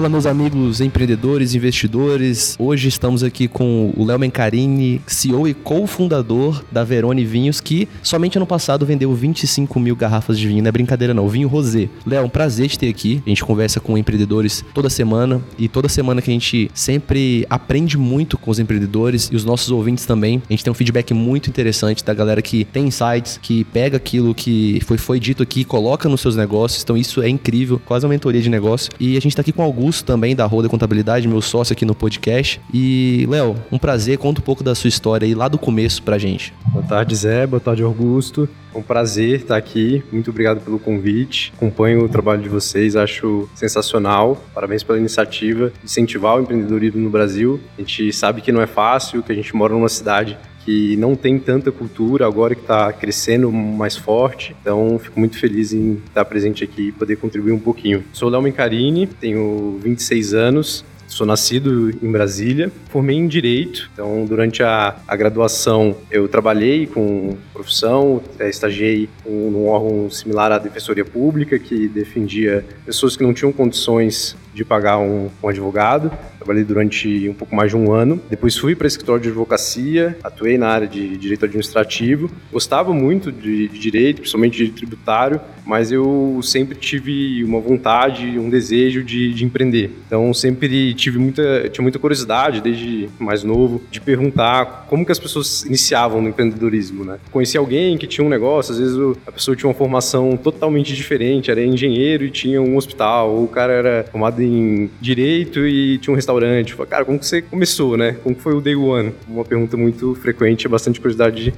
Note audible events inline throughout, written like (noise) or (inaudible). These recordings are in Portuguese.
Fala, meus amigos empreendedores, investidores. Hoje estamos aqui com o Léo Mencarini, CEO e co-fundador da Verone Vinhos, que somente ano passado vendeu 25 mil garrafas de vinho. Não é brincadeira, não. Vinho rosé. Léo, um prazer te ter aqui. A gente conversa com empreendedores toda semana e toda semana que a gente sempre aprende muito com os empreendedores e os nossos ouvintes também. A gente tem um feedback muito interessante da galera que tem insights, que pega aquilo que foi, foi dito aqui coloca nos seus negócios. Então, isso é incrível, quase uma mentoria de negócio. E a gente está aqui com o Augusto também, da Roda Contabilidade, meu sócio aqui no podcast. E, Léo, um prazer, conta um pouco da sua história aí lá do começo pra gente. Boa tarde, Zé. Boa tarde, Augusto. É um prazer estar aqui. Muito obrigado pelo convite. Acompanho o trabalho de vocês, acho sensacional. Parabéns pela iniciativa de incentivar o empreendedorismo no Brasil. A gente sabe que não é fácil, que a gente mora numa cidade que não tem tanta cultura, agora que está crescendo mais forte. Então, fico muito feliz em estar presente aqui e poder contribuir um pouquinho. Sou Léo Mencarini, tenho 26 anos, Sou nascido em Brasília, formei em Direito, então durante a, a graduação eu trabalhei com profissão, é, estagiei um, num órgão similar à Defensoria Pública, que defendia pessoas que não tinham condições de pagar um, um advogado. Trabalhei durante um pouco mais de um ano. Depois fui para escritório de advocacia, atuei na área de direito administrativo. Gostava muito de, de direito, principalmente de tributário, mas eu sempre tive uma vontade, um desejo de, de empreender. Então sempre tive muita, tinha muita curiosidade desde mais novo de perguntar como que as pessoas iniciavam no empreendedorismo, né? Conheci alguém que tinha um negócio, às vezes a pessoa tinha uma formação totalmente diferente, era engenheiro e tinha um hospital, ou o cara era formado em direito e tinha um restaurante. Falei, cara, como que você começou, né? Como foi o day one? Uma pergunta muito frequente, bastante curiosidade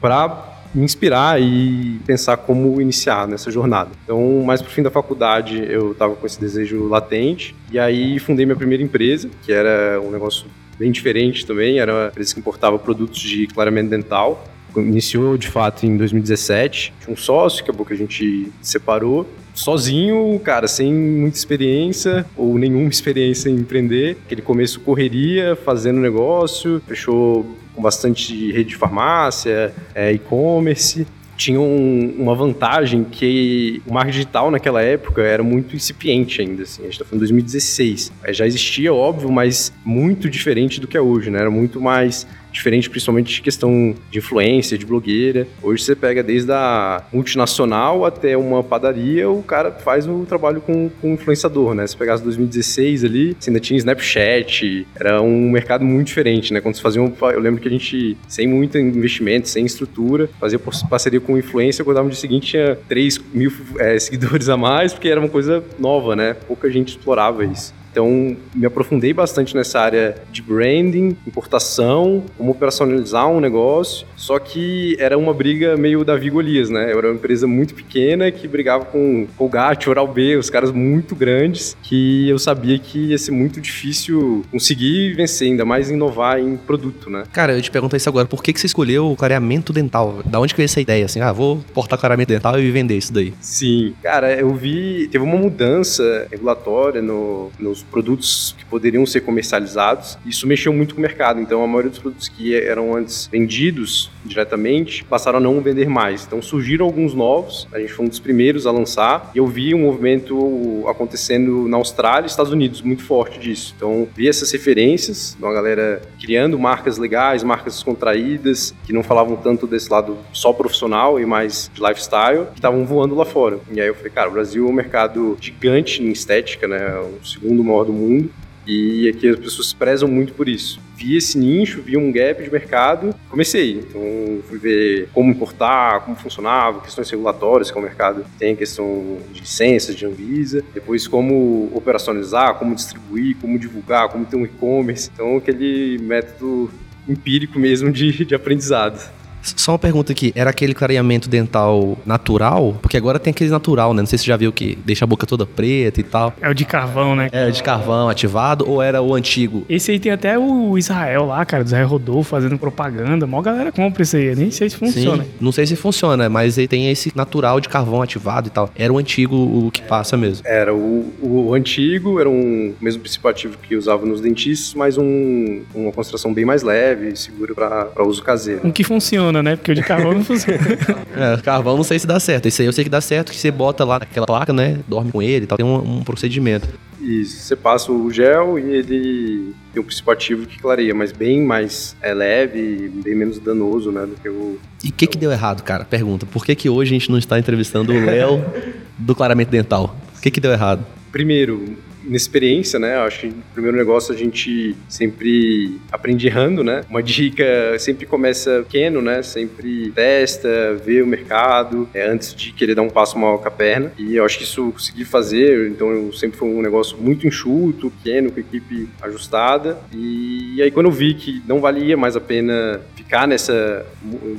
para me inspirar e pensar como iniciar nessa jornada. Então, mais pro fim da faculdade, eu estava com esse desejo latente e aí fundei minha primeira empresa, que era um negócio bem diferente também, era uma empresa que importava produtos de clareamento dental. Iniciou de fato em 2017. Tinha um sócio, que acabou que a gente separou sozinho, cara, sem muita experiência ou nenhuma experiência em empreender. Aquele começo correria, fazendo negócio, fechou com bastante rede de farmácia, é, e-commerce tinha um, uma vantagem que o marketing digital naquela época era muito incipiente ainda, assim, a gente está falando de 2016. Já existia, óbvio, mas muito diferente do que é hoje, né? Era muito mais diferente principalmente de questão de influência, de blogueira. Hoje você pega desde a multinacional até uma padaria, o cara faz o trabalho com, com influenciador, né? Se pegasse 2016 ali, você ainda tinha Snapchat, era um mercado muito diferente, né? Quando você fazia um, eu lembro que a gente, sem muito investimento, sem estrutura, fazia parceria com influência, acordava no dia seguinte tinha 3 mil é, seguidores a mais, porque era uma coisa nova, né? Pouca gente explorava isso. Então, me aprofundei bastante nessa área de branding, importação, como operacionalizar um negócio. Só que era uma briga meio Davi Golias, né? Eu era uma empresa muito pequena que brigava com Colgate, Oral-B, os caras muito grandes, que eu sabia que ia ser muito difícil conseguir vencer, ainda mais inovar em produto, né? Cara, eu te pergunto isso agora, por que, que você escolheu o clareamento dental? Da onde que veio essa ideia, assim, ah, vou portar clareamento dental e vender isso daí? Sim, cara, eu vi, teve uma mudança regulatória no, nos produtos que poderiam ser comercializados. Isso mexeu muito com o mercado, então a maioria dos produtos que eram antes vendidos diretamente passaram a não vender mais. Então surgiram alguns novos, a gente foi um dos primeiros a lançar, e eu vi um movimento acontecendo na Austrália e Estados Unidos muito forte disso. Então vi essas referências, uma galera criando marcas legais, marcas descontraídas, que não falavam tanto desse lado só profissional e mais de lifestyle, que estavam voando lá fora. E aí eu falei, cara, o Brasil é um mercado gigante em estética, né? O segundo maior do mundo. E aqui as pessoas prezam muito por isso. Vi esse nicho, vi um gap de mercado, comecei. Então fui ver como importar, como funcionava, questões regulatórias que o mercado tem, questão de licenças, de Anvisa, depois como operacionalizar, como distribuir, como divulgar, como ter um e-commerce. Então aquele método empírico mesmo de, de aprendizado. Só uma pergunta aqui, era aquele clareamento dental natural? Porque agora tem aquele natural, né? Não sei se você já viu que deixa a boca toda preta e tal. É o de carvão, né? É, o de carvão ativado ou era o antigo? Esse aí tem até o Israel lá, cara, o Israel Rodolfo fazendo propaganda. Mó galera compra isso aí, eu nem sei se funciona. Sim, não sei se funciona, mas ele tem esse natural de carvão ativado e tal. Era o antigo o que passa mesmo. Era o, o antigo, era um mesmo princípio ativo que usava nos dentistas, mas um, uma concentração bem mais leve, segura para uso caseiro. Um que funciona funciona, né? Porque o de carvão não funciona. (laughs) É, carvão não sei se dá certo. Esse aí eu sei que dá certo, que você bota lá naquela placa, né? Dorme com ele e tal. Tem um, um procedimento. Isso, você passa o gel e ele tem o princípio ativo que clareia, mas bem mais é, leve, bem menos danoso, né, do que o... E o que que deu errado, cara? Pergunta. Por que que hoje a gente não está entrevistando o Léo do clareamento dental? O que que deu errado? Primeiro, inexperiência, né? Acho que o primeiro negócio a gente sempre aprende errando, né? Uma dica sempre começa pequeno, né? Sempre testa, vê o mercado é, antes de querer dar um passo maior com a perna. E eu acho que isso eu consegui fazer. Então eu sempre foi um negócio muito enxuto, pequeno, com a equipe ajustada. E, aí quando eu vi que não valia mais a pena ficar nessa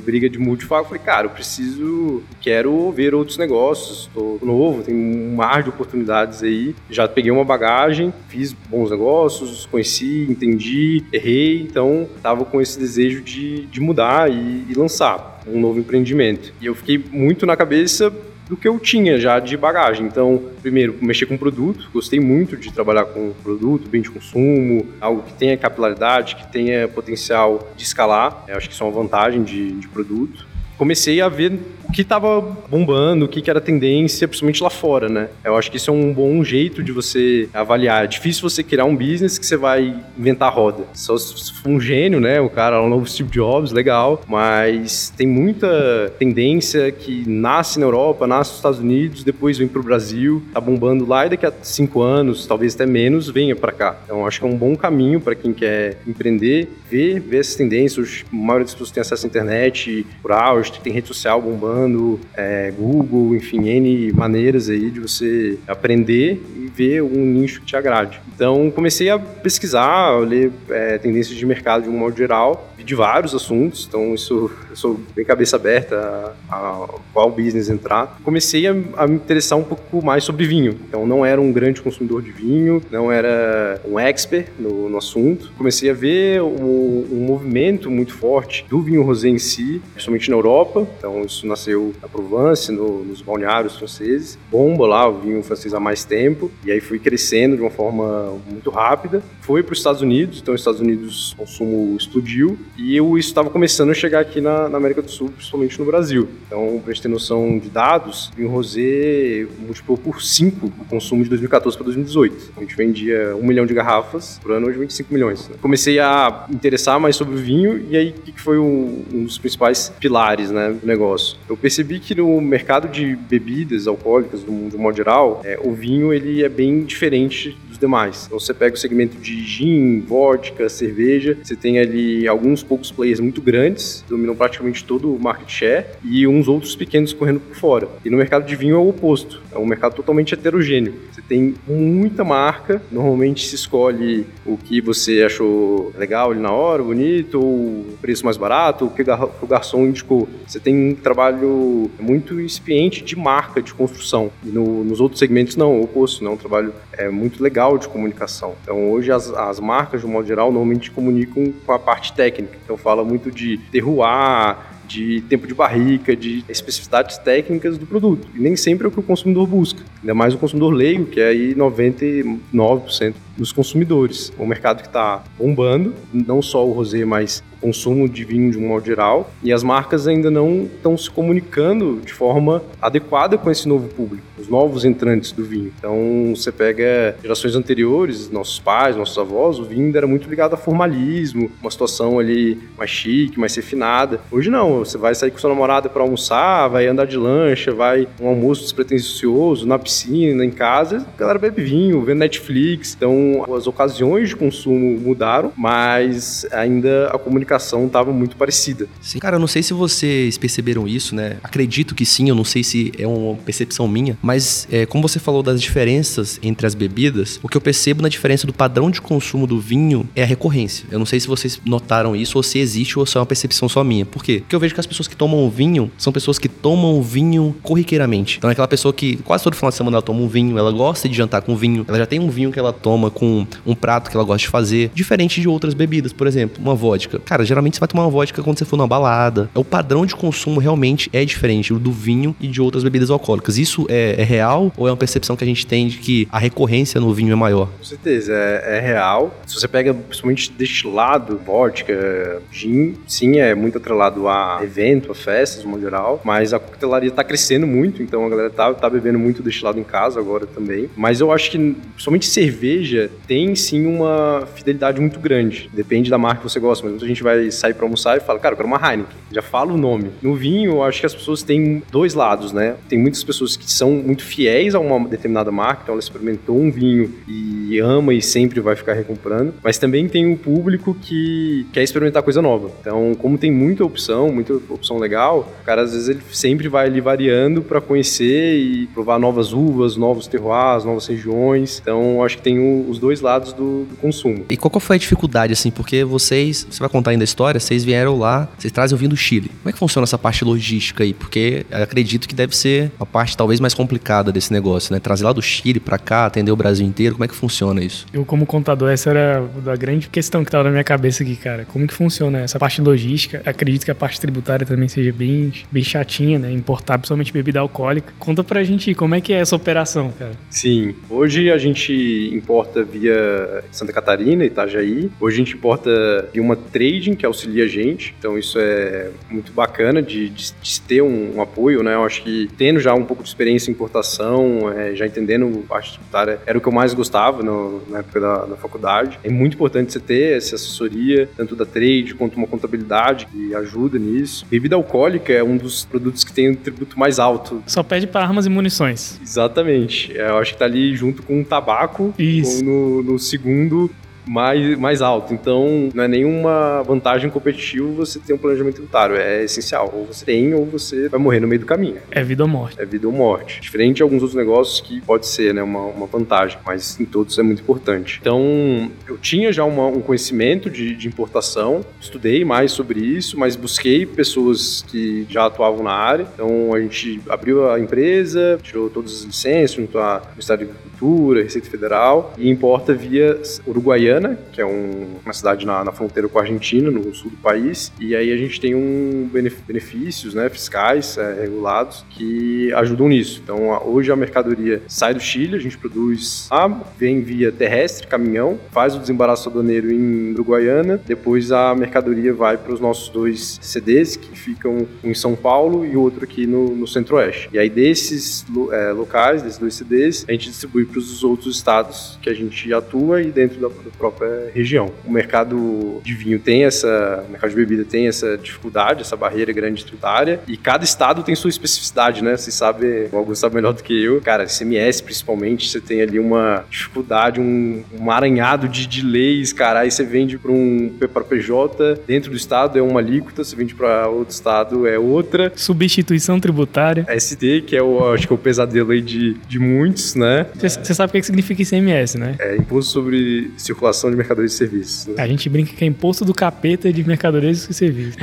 briga de multifago, eu falei, cara, eu preciso, quero ver outros negócios. Estou novo, tem um mar de oportunidades aí. Já peguei uma bagagem, fiz bons negócios, conheci, entendi, errei, então estava com esse desejo de, de mudar e, e lançar um novo empreendimento. E eu fiquei muito na cabeça do que eu tinha já de bagagem. Então, primeiro, mexer com produto. Gostei muito de trabalhar com produto, bem de consumo, algo que tenha capilaridade, que tenha potencial de escalar. Eu acho que isso é uma vantagem de, de produto comecei a ver o que estava bombando, o que, que era tendência, principalmente lá fora, né? Eu acho que isso é um bom jeito de você avaliar. É difícil você criar um business que você vai inventar roda. Só se for um gênio, né? O cara, o novo Steve Jobs, legal. Mas tem muita tendência que nasce na Europa, nasce nos Estados Unidos, depois vem para o Brasil, tá bombando lá e daqui a cinco anos, talvez até menos, venha para cá. Então acho que é um bom caminho para quem quer empreender, ver, ver essas tendências. A maioria das pessoas tem acesso à internet, por auge, tem rede social bombando, é, Google, enfim, N maneiras aí de você aprender e ver um nicho que te agrade. Então, comecei a pesquisar, a ler é, tendências de mercado de um modo geral, de vários assuntos, então isso eu sou bem cabeça aberta a, a qual business entrar. Comecei a, a, me interessar um pouco mais sobre vinho, então não era um grande consumidor de vinho, não era um expert no, no assunto. Comecei a ver um, um movimento muito forte do vinho rosé em si, principalmente na Europa, então isso nasceu na Provence, no, nos balneários franceses, bomba lá o vinho francês há mais tempo, e aí fui crescendo de uma forma muito rápida. Foi para os Estados Unidos, então os Estados Unidos o consumo explodiu, e eu, isso estava começando a chegar aqui na, na, América do Sul, principalmente no Brasil. Então, para a gente ter noção de dados, o vinho rosé multiplicou por 5 o consumo de 2014 para 2018. A gente vendia 1 milhão de garrafas por ano, hoje 25 milhões. Né? Comecei a interessar mais sobre o vinho e aí que foi um, um, dos principais pilares né, do negócio? Eu percebi que no mercado de bebidas alcoólicas, de um modo geral, é, o vinho ele é bem diferente dos demais. Então você pega o segmento de gin, vodka, cerveja, você tem ali alguns poucos players muito grandes, dominam praticamente todo o market share, e uns outros pequenos correndo por fora. E no mercado de vinho é o oposto, é um mercado totalmente heterogêneo. Você tem muita marca, normalmente se escolhe o que você achou legal ali na hora, bonito, ou preço mais barato, o que o garçom indicou. Você tem um trabalho muito incipiente de marca, de construção. E no, nos outros segmentos não, o oposto, não, é um trabalho é, muito legal de comunicação. Então, hoje as, as marcas, de um modo geral, normalmente comunicam com a parte técnica. Então, fala muito de terroir, de tempo de barrica, de especificidades técnicas do produto. E nem sempre é o que o consumidor busca. Ainda mais o consumidor leigo, que é aí 99% dos consumidores. É um mercado que está bombando, não só o rosé, mas consumo de vinho de um modo geral, e as marcas ainda não estão se comunicando de forma adequada com esse novo público, os novos entrantes do vinho. Então, você pega gerações anteriores, nossos pais, nossos avós, o vinho era muito ligado a formalismo, uma situação ali mais chique, mais refinada. Hoje não, você vai sair com sua namorada para almoçar, vai andar de lancha, vai um almoço despretensioso, na piscina, em casa, a galera bebe vinho, vê Netflix. Então, as ocasiões de consumo mudaram, mas ainda a comunicação estava muito parecida. Sim, cara, eu não sei se vocês perceberam isso, né? Acredito que sim, eu não sei se é uma percepção minha, mas é, como você falou das diferenças entre as bebidas, o que eu percebo na diferença do padrão de consumo do vinho é a recorrência. Eu não sei se vocês notaram isso ou se existe ou se é uma percepção só minha. Por quê? Porque eu vejo que as pessoas que tomam vinho são pessoas que tomam vinho corriqueiramente. Então é aquela pessoa que quase todo final de semana ela toma um vinho, ela gosta de jantar com vinho, ela já tem um vinho que ela toma com um prato que ela gosta de fazer, diferente de outras bebidas, por exemplo, uma vodka. Cara, geralmente você vai tomar uma vodka quando você for numa balada. O padrão de consumo realmente é diferente do vinho e de outras bebidas alcoólicas. Isso é, é real ou é uma percepção que a gente tem de que a recorrência no vinho é maior? Com certeza, é, é real. Se você pega principalmente destilado, vodka, gin, sim, é muito atrelado a evento, a festas, no geral, mas a coquetelaria tá crescendo muito, então a galera tá, tá bebendo muito destilado em casa agora também. Mas eu acho que, principalmente cerveja, tem sim uma fidelidade muito grande. Depende da marca que você gosta, mas muita gente vai sair para almoçar e fala, cara, eu quero uma Heineken. Já fala o nome. No vinho, eu acho que as pessoas têm dois lados, né? Tem muitas pessoas que são muito fiéis a uma determinada marca, então ela experimentou um vinho e ama e sempre vai ficar recomprando, mas também tem um público que quer experimentar coisa nova. Então, como tem muita opção, muita opção legal, o cara às vezes ele sempre vai ali variando para conhecer e provar novas uvas, novos terroirs, novas regiões. Então, acho que tem o, os dois lados do, do, consumo. E qual foi a dificuldade, assim? Porque vocês, você vai contar ainda a história, vocês vieram lá, vocês trazem o vinho do Chile. Como é que funciona essa parte logística aí? Porque acredito que deve ser a parte talvez mais complicada desse negócio, né? Trazer lá do Chile para cá, atender o Brasil inteiro, como é que funciona isso? Eu, como contador, essa era a grande questão que estava na minha cabeça aqui, cara. Como que funciona essa parte logística? Acredito que a parte tributária também seja bem, bem chatinha, né? Importar principalmente bebida alcoólica. Conta pra gente como é que é essa operação, cara. Sim. Hoje a gente importa via Santa Catarina, Itajaí. Hoje a gente importa via uma trading que auxilia a gente. Então isso é muito bacana de, de, de ter um, um, apoio, né? Eu acho que tendo já um pouco de experiência em importação, é, já entendendo parte tributária, era o que eu mais gostava no, na época da, da faculdade. É muito importante você ter essa assessoria, tanto da trade quanto uma contabilidade que ajuda nisso. Bebida alcoólica é um dos produtos que tem um tributo mais alto. Só pede para armas e munições. Exatamente. É, eu acho que tá ali junto com o tabaco. Isso. No, no segundo mais, mais alto. Então, não é nenhuma vantagem competitiva você ter um planejamento tributário. É essencial. Ou você tem, ou você vai morrer no meio do caminho. É vida ou morte. É vida ou morte. Diferente de alguns outros negócios que pode ser né, uma, uma vantagem, mas em todos é muito importante. Então, eu tinha já uma, um conhecimento de, de importação, estudei mais sobre isso, mas busquei pessoas que já atuavam na área. Então, a gente abriu a empresa, tirou todas as licenças junto ao Ministério da Agricultura, Receita Federal, e importa via Uruguaiana Que é um, uma cidade na, na, fronteira com a Argentina, no sul do país. E aí a gente tem um benefícios né, fiscais é, regulados que ajudam nisso. Então a, hoje a mercadoria sai do Chile, a gente produz a, vem via terrestre, caminhão, faz o desembaraço aduaneiro em Uruguaiana, depois a mercadoria vai para os nossos dois CDs, que ficam um em São Paulo e outro aqui no, no Centro-Oeste. E aí desses é, locais, desses dois CDs, a gente distribui para os outros estados que a gente atua e dentro da, do própria região. O mercado de vinho tem essa, o mercado de bebida tem essa dificuldade, essa barreira grande tributária, e cada estado tem sua especificidade, né? Você sabe, o Augusto sabe melhor do que eu. Cara, CMS principalmente, você tem ali uma dificuldade, um, um aranhado de, de leis, cara, aí você vende para um para PJ, dentro do estado é uma alíquota, você vende para outro estado é outra. Substituição tributária. SD, que é o, acho que é o pesadelo aí de, de muitos, né? Você sabe o que significa ICMS, né? É Imposto sobre Circulação de mercadorias e serviços. Né? A gente brinca que é imposto do capeta de mercadorias e serviços.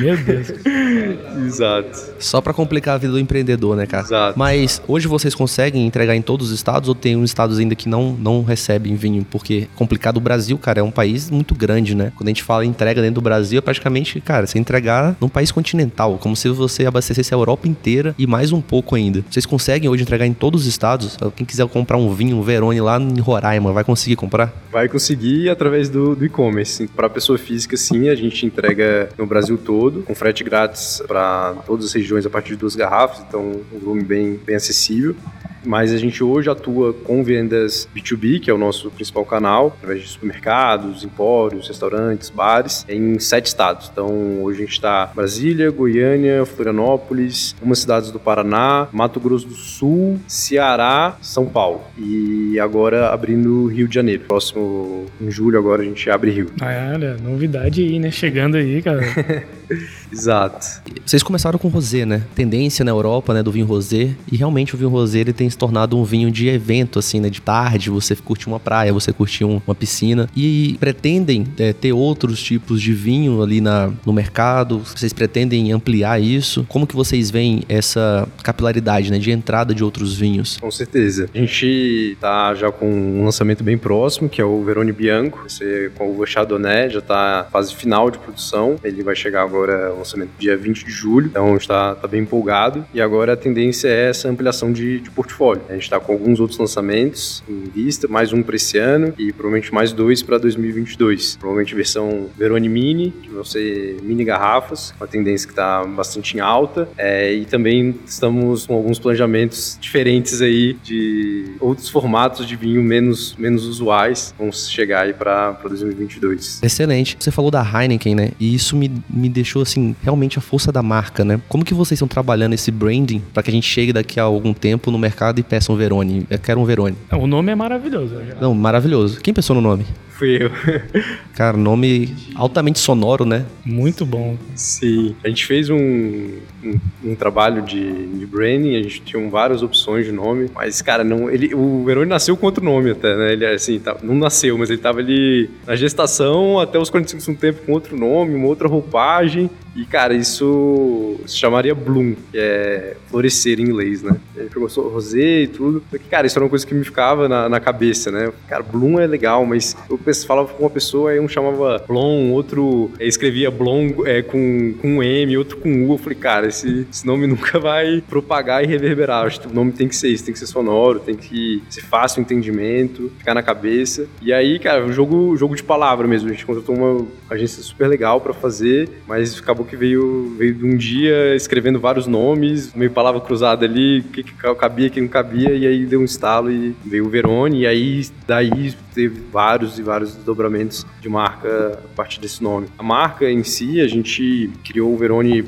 Meu Deus. (laughs) Exato. Só para complicar a vida do empreendedor, né, cara? Exato. Mas hoje vocês conseguem entregar em todos os estados ou tem uns estados ainda que não, não recebem vinho? Porque complicado o Brasil, cara, é um país muito grande, né? Quando a gente fala entrega dentro do Brasil, é praticamente, cara, você entregar num país continental, como se você abastecesse a Europa inteira e mais um pouco ainda. Vocês conseguem hoje entregar em todos os estados? Quem quiser comprar um vinho, um Verone lá em Roraima, vai conseguir comprar? Vai conseguir conseguir através do, do e-commerce. Para pessoa física, sim, a gente entrega no Brasil todo, com frete grátis para todas as regiões a partir de duas garrafas, então um volume bem, bem acessível mas a gente hoje atua com vendas B2B, que é o nosso principal canal, através de supermercados, empórios, restaurantes, bares, em sete estados. Então, hoje a gente está Brasília, Goiânia, Florianópolis, algumas cidades do Paraná, Mato Grosso do Sul, Ceará, São Paulo. E agora abrindo Rio de Janeiro. Próximo, em julho, agora a gente abre Rio. Ah, olha, novidade aí, né? Chegando aí, cara. (laughs) Exato. Vocês começaram com rosé, né? Tendência na Europa, né, do vinho rosé. E realmente o vinho rosé ele tem se tornado um vinho de evento, assim, né? De tarde, você curte uma praia, você curte um, uma piscina. E pretendem é, ter outros tipos de vinho ali na, no mercado? Vocês pretendem ampliar isso? Como que vocês veem essa capilaridade, né? De entrada de outros vinhos? Com certeza. A gente tá já com um lançamento bem próximo, que é o Verone Bianco. Você com o Chardonnay, já tá fase final de produção. Ele vai chegar agora, lançamento dia 20 de julho. Então está tá bem empolgado. E agora a tendência é essa ampliação de, de portfólio. A gente está com alguns outros lançamentos em vista, mais um para esse ano e provavelmente mais dois para 2022. Provavelmente versão Verone Mini, que vão ser mini garrafas, uma tendência que está bastante em alta. É, e também estamos com alguns planejamentos diferentes aí de outros formatos de vinho menos, menos usuais. Vamos chegar aí para 2022. Excelente. Você falou da Heineken, né? E isso me, me deixou, assim, realmente a força da marca, né? Como que vocês estão trabalhando esse branding para que a gente chegue daqui a algum tempo no mercado e peça um Verone? Eu quero um Verone. O nome é maravilhoso. Não, maravilhoso. Quem pensou no nome? Fui eu. (laughs) Cara, nome altamente sonoro, né? Muito bom. Sim. A gente fez um, um, um trabalho de, de, branding, a gente tinha várias opções de nome, mas, cara, não, ele, o Verone nasceu com outro nome até, né? Ele, assim, tá, não nasceu, mas ele tava ali na gestação até os 45 um tempo com outro nome, uma outra roupagem, e, cara, isso se chamaria bloom, que é florescer em inglês, né? Ele pegou rosé e tudo. Só que, cara, isso era uma coisa que me ficava na, na cabeça, né? Cara, bloom é legal, mas eu falava com uma pessoa, aí um chamava blom, outro escrevia blom é, com, com um M, outro com U. Eu falei, cara, esse, esse nome (laughs) nunca vai propagar e reverberar. Acho que o nome tem que ser isso, tem que ser sonoro, tem que ser fácil o entendimento, ficar na cabeça. E aí, cara, o jogo, jogo de palavra mesmo. A gente contratou uma agência super legal para fazer, mas acabou que veio, veio de um dia escrevendo vários nomes, meio palavra cruzada ali, o que, que cabia, o que não cabia, e aí deu um estalo e veio o Verone, e aí daí teve vários e vários desdobramentos de marca a partir desse nome. A marca em si, a gente criou o Verone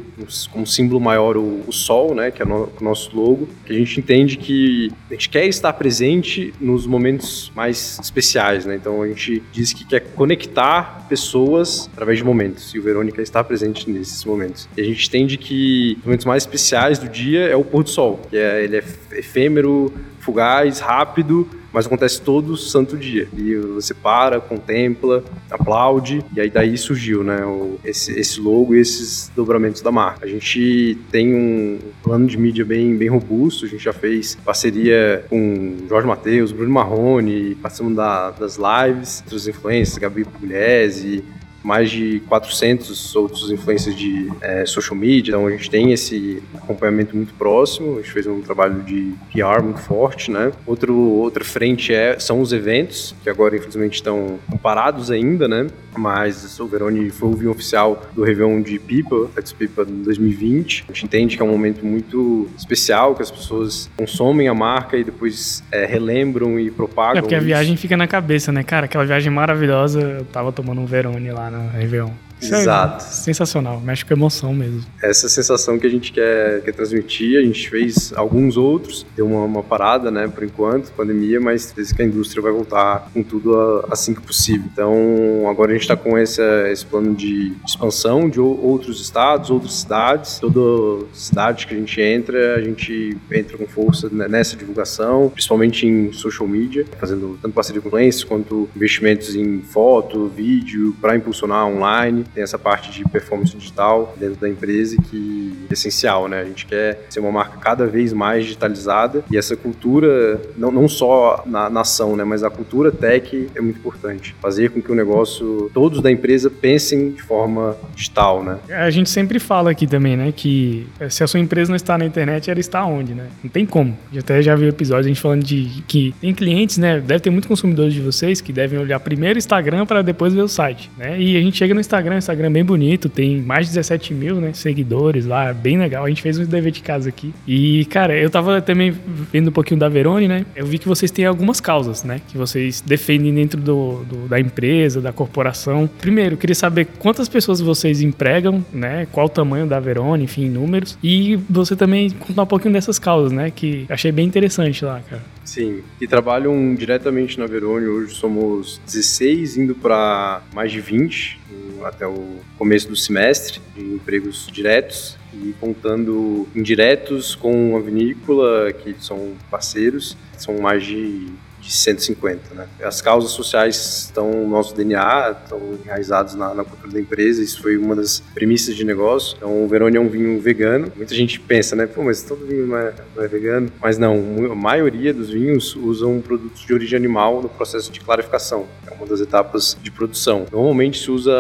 como símbolo maior o, o sol, né, que é no, o nosso logo, que a gente entende que a gente quer estar presente nos momentos mais especiais, né? Então a gente diz que quer conectar pessoas através de momentos, e o quer estar presente nesses momentos. E a gente entende que os momentos mais especiais do dia é o pôr do sol, que é ele é efêmero, fugaz, rápido, mas acontece todo santo dia. E você para, contempla, aplaude, e aí daí surgiu, né, o, esse, esse logo e esses dobramentos da marca. A gente tem um plano de mídia bem, bem robusto, a gente já fez parceria com Jorge Matheus, Bruno Marrone, participamos da, das lives, outros influencers, Gabi Pugliese, mais de 400 outros influencers de é, social media, então a gente tem esse acompanhamento muito próximo, a gente fez um trabalho de PR muito forte, né? Outro, outra frente é, são os eventos, que agora infelizmente estão parados ainda, né? Mas o Verone foi o vinho oficial do Réveillon de Pipa, Fats Pipa 2020. A gente entende que é um momento muito especial, que as pessoas consomem a marca e depois é, relembram e propagam. É porque a viagem fica na cabeça, né, cara? Aquela viagem maravilhosa, eu tava tomando um Verone lá no Réveillon. Isso Exato. É sensacional, mexe com emoção mesmo. Essa sensação que a gente quer, quer transmitir, a gente fez alguns outros, deu uma, uma parada, né, por enquanto, pandemia, mas desde que a indústria vai voltar com tudo a, assim que possível. Então, agora a gente está com esse, esse plano de expansão de outros estados, outras cidades. Toda cidade que a gente entra, a gente entra com força nessa divulgação, principalmente em social media, fazendo tanto parceria com influencers quanto investimentos em foto, vídeo, para impulsionar online tem essa parte de performance digital dentro da empresa que é essencial, né? A gente quer ser uma marca cada vez mais digitalizada e essa cultura, não, não só na, na ação, né? Mas a cultura tech é muito importante. Fazer com que o negócio, todos da empresa pensem de forma digital, né? A gente sempre fala aqui também, né? Que se a sua empresa não está na internet, ela está onde, né? Não tem como. Eu até já vi episódio a gente falando de que tem clientes, né? Deve ter muitos consumidores de vocês que devem olhar primeiro o Instagram para depois ver o site, né? E a gente chega no Instagram Instagram, bem bonito, tem mais de 17 mil, né, seguidores lá, bem legal. A gente fez um dever de casa aqui. E, cara, eu tava também vendo um pouquinho da Verone, né? Eu vi que vocês têm algumas causas, né? Que vocês defendem dentro do, do da empresa, da corporação. Primeiro, queria saber quantas pessoas vocês empregam, né? Qual o tamanho da Verone, enfim, números. E você também contar um pouquinho dessas causas, né? Que achei bem interessante lá, cara. Sim, e trabalham diretamente na Verone. Hoje somos 16, indo para mais de 20 até o começo do semestre, de empregos diretos e contando indiretos com a vinícola, que são parceiros, são mais de de 150. Né? As causas sociais estão no nosso DNA, estão enraizadas na, na, cultura da empresa, isso foi uma das premissas de negócio. Então, o Verone é um vinho vegano. Muita gente pensa, né? Pô, mas todo vinho não é, não é vegano. Mas não, a maioria dos vinhos usam produtos de origem animal no processo de clarificação. É uma das etapas de produção. Normalmente se usa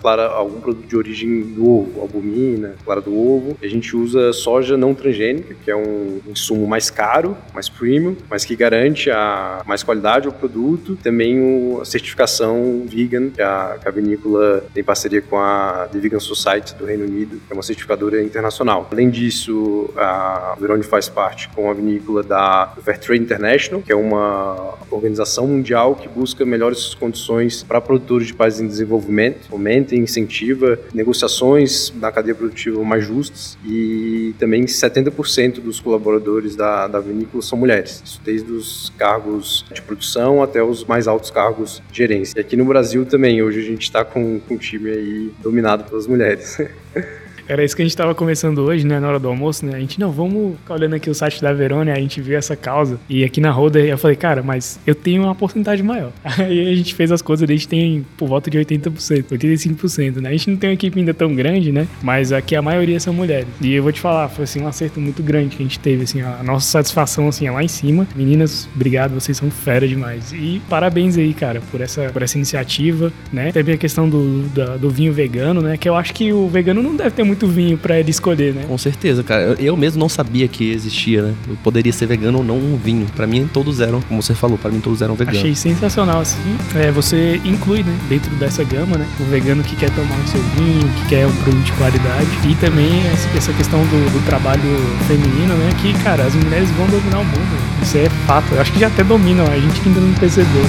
clara, algum produto de origem do ovo, albumina, clara do ovo. A gente usa soja não transgênica, que é um insumo mais caro, mais premium, mas que garante a mais qualidade ao produto, também a certificação vegan, que a, que a vinícola tem parceria com a The Vegan Society do Reino Unido, que é uma certificadora internacional. Além disso, a Verone faz parte com a vinícola da Fair Trade International, que é uma organização mundial que busca melhores condições para produtores de países em desenvolvimento, fomenta e incentiva negociações na cadeia produtiva mais justas e também 70% dos colaboradores da, da vinícola são mulheres, isso desde os cargos cargos de produção até os mais altos cargos de gerência. E aqui no Brasil também, hoje a gente está com, com um time aí dominado pelas mulheres. (laughs) Era isso que a gente estava conversando hoje, né, na hora do almoço, né? A gente, não, vamos ficar olhando aqui o site da Verônia, a gente viu essa causa. E aqui na Roda eu falei, cara, mas eu tenho uma porcentagem maior. (laughs) Aí a gente fez as coisas, a gente tem por volta de 80%, 85%, né? A gente não tem uma equipe ainda tão grande, né? Mas aqui a maioria são mulheres. E eu vou te falar, foi assim um acerto muito grande que a gente teve, assim, a nossa satisfação, assim, é lá em cima. Meninas, obrigado, vocês são fera demais. E parabéns aí, cara, por essa, por essa iniciativa, né? Teve a questão do, da, do vinho vegano, né? Que eu acho que o vegano não deve ter muito muito vinho para ele escolher, né? Com certeza, cara. Eu mesmo não sabia que existia, né? Eu poderia ser vegano ou não um vinho. Para mim, todos eram, como você falou, para mim todos eram veganos. Achei sensacional, assim. É, você inclui, né, dentro dessa gama, né? O vegano que quer tomar o seu vinho, que quer um produto de qualidade. E também essa questão do, do trabalho feminino, né? Que, cara, as mulheres vão dominar o mundo. Isso é fato. Eu acho que já até dominam, a gente que ainda não percebeu.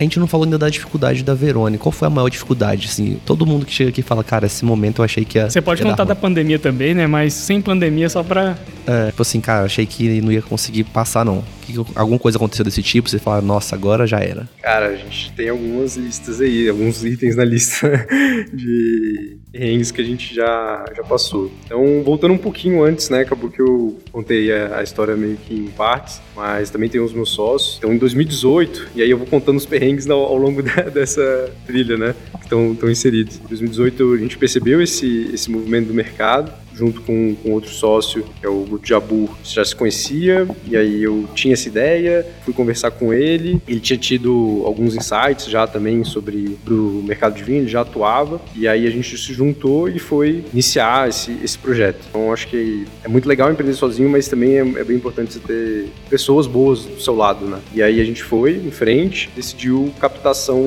A gente não falou ainda da dificuldade da Verônica. Qual foi a maior dificuldade? Assim, todo mundo que chega aqui fala, cara, esse momento eu achei que ia. Você pode contar da pandemia também, né? Mas sem pandemia, só pra. É, tipo assim, cara, achei que não ia conseguir passar, não. Que, alguma coisa aconteceu desse tipo? Você fala, nossa, agora já era. Cara, a gente tem algumas listas aí, alguns itens na lista (laughs) de perrengues que a gente já, já passou. Então, voltando um pouquinho antes, né? Acabou que eu contei a, a história meio que em partes, mas também tem os meus sócios. Então, em 2018, e aí eu vou contando os perrengues ao, ao longo (laughs) da, dessa trilha, né? Que estão inseridos. Em 2018, a gente percebeu esse, esse movimento do mercado junto com, com outro sócio, que é o Guto Jabu, já se conhecia, e aí eu tinha essa ideia, fui conversar com ele, ele tinha tido alguns insights já também sobre o mercado de vinho, ele já atuava, e aí a gente se juntou e foi iniciar esse, esse projeto. Então acho que é muito legal empreender sozinho, mas também é, é bem importante você ter pessoas boas do seu lado, né? E aí a gente foi em frente, decidiu captação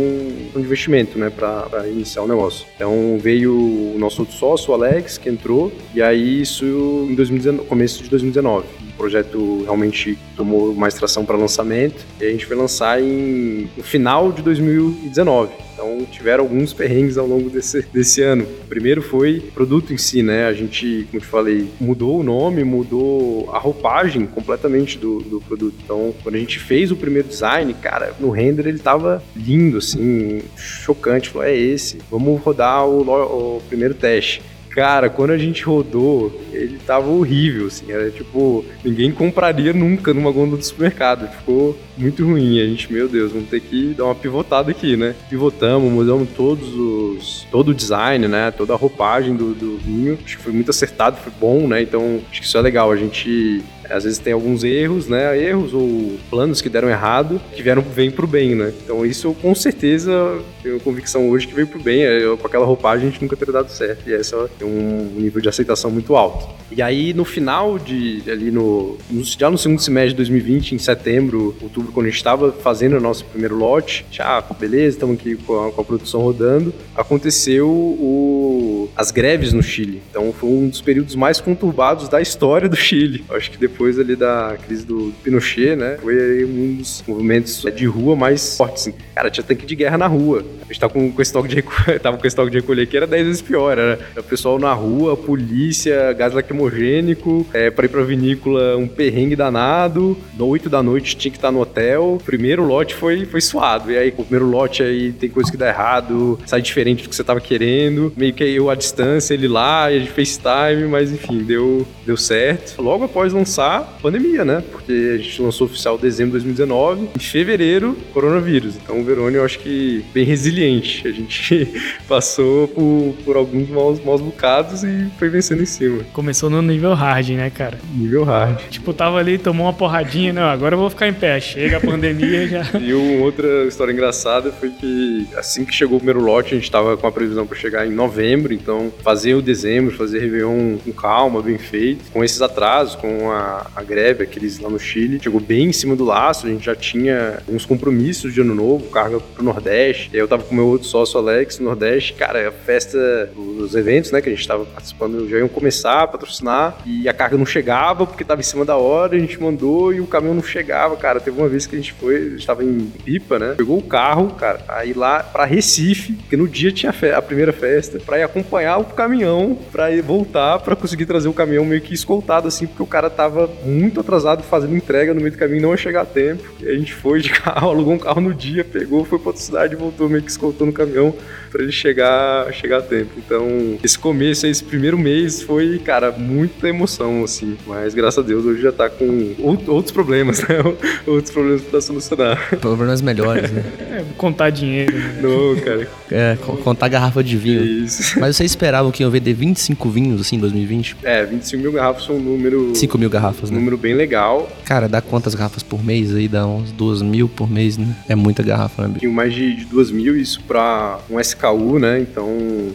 de investimento, né, para iniciar o negócio. Então veio o nosso outro sócio, o Alex, que entrou, e aí isso em 2019, começo de 2019. O projeto realmente tomou mais tração para lançamento e a gente foi lançar em, no final de 2019. Então tiveram alguns perrengues ao longo desse, desse ano. O primeiro foi o produto em si, né? A gente, como te falei, mudou o nome, mudou a roupagem completamente do, do produto. Então, quando a gente fez o primeiro design, cara, no render ele tava lindo, assim, chocante. Falou, é esse, vamos rodar o, o primeiro teste. Cara, quando a gente rodou, ele tava horrível, assim. Era tipo, ninguém compraria nunca numa gôndola do supermercado. Ficou muito ruim. A gente, meu Deus, vamos ter que dar uma pivotada aqui, né? Pivotamos, mudamos todos os. todo o design, né? Toda a roupagem do, do vinho. Acho que foi muito acertado, foi bom, né? Então, acho que isso é legal. A gente às vezes tem alguns erros, né? Erros ou planos que deram errado, que vieram vem pro bem, né? Então isso com certeza tenho convicção hoje que veio pro bem. Eu, com aquela roupagem a gente nunca teria dado certo. E essa é um nível de aceitação muito alto. E aí no final de ali no já no segundo semestre de 2020, em setembro, outubro, quando a gente estava fazendo o nosso primeiro lote, já beleza, estamos aqui com a, com a produção rodando, aconteceu o as greves no Chile. Então foi um dos períodos mais conturbados da história do Chile. Acho que depois ali da crise do Pinochet, né, foi um dos movimentos de rua mais fortes. Assim. Cara, tinha tanque de guerra na rua. A gente (laughs) tava com, com estoque de recolher, tava com estoque de recolher que era 10 vezes pior. Era, o pessoal na rua, polícia, gás lacrimogênico, é, pra ir pra vinícola um perrengue danado. No 8 da noite tinha que estar no hotel. O primeiro lote foi, foi suado. E aí, o primeiro lote aí tem coisa que dá errado, sai diferente do que você tava querendo. Meio que eu à distância, ele lá, e a gente FaceTime, mas enfim, deu, deu certo. Logo após lançar, pandemia, né? Porque a gente lançou oficial em dezembro de 2019. Em fevereiro, coronavírus. Então o Verônia eu acho que bem resiliente. A gente (laughs) passou por, por alguns maus, maus bocados e foi vencendo em cima. Começou no nível hard, né, cara? Nível hard. Tipo, tava ali, tomou uma porradinha, não, agora eu vou ficar em pé. Chega a pandemia já. E uma outra história engraçada foi que assim que chegou o primeiro lote, a gente tava com a previsão para chegar em novembro, então fazer o dezembro, fazer Réveillon com calma, bem feito. Com esses atrasos, com a, a greve, aqueles lá no Chile, chegou bem em cima do laço, a gente já tinha uns compromissos de ano novo, carga pro Nordeste. E aí eu tava com meu outro sócio, Alex, no Nordeste. Cara, a festa, os eventos, né, que a gente tava participando já iam começar a patrocinar e a carga não chegava porque tava em cima da hora, a gente mandou e o caminhão não chegava, cara. Teve uma vez que a gente foi, a gente tava em Pipa, né? Pegou o carro, cara, aí lá para Recife, porque no dia tinha a, a primeira festa, para ir acompanhar o caminhão, para ir voltar, para conseguir trazer o caminhão meio que escoltado assim, porque o cara tava muito atrasado fazendo entrega no meio do caminho, não ia chegar a tempo. E a gente foi de (laughs) carro, alugou um carro no dia, pegou, foi pra outra cidade voltou meio que escoltando o caminhão para ele chegar, chegar a tempo. Então, esse começo, esse primeiro mês foi, cara, muita emoção, assim. Mas graças a Deus hoje já tá com outros problemas, (laughs) né? Outros problemas pra solucionar. Problemas melhores, né? É, contar dinheiro. Né? Não, cara. É, contar garrafa de vinho. Isso. (laughs) Mas vocês esperavam que iam vender 25 vinhos, assim, em 2020? É, 25 mil garrafas são um número... 5 mil garrafas, um né? número bem legal. Cara, dá quantas garrafas por mês aí? Dá uns 2 mil por mês, né? É muita garrafa, né, bicho? Tinha mais de, de 2 mil, isso pra um SKU, né? Então,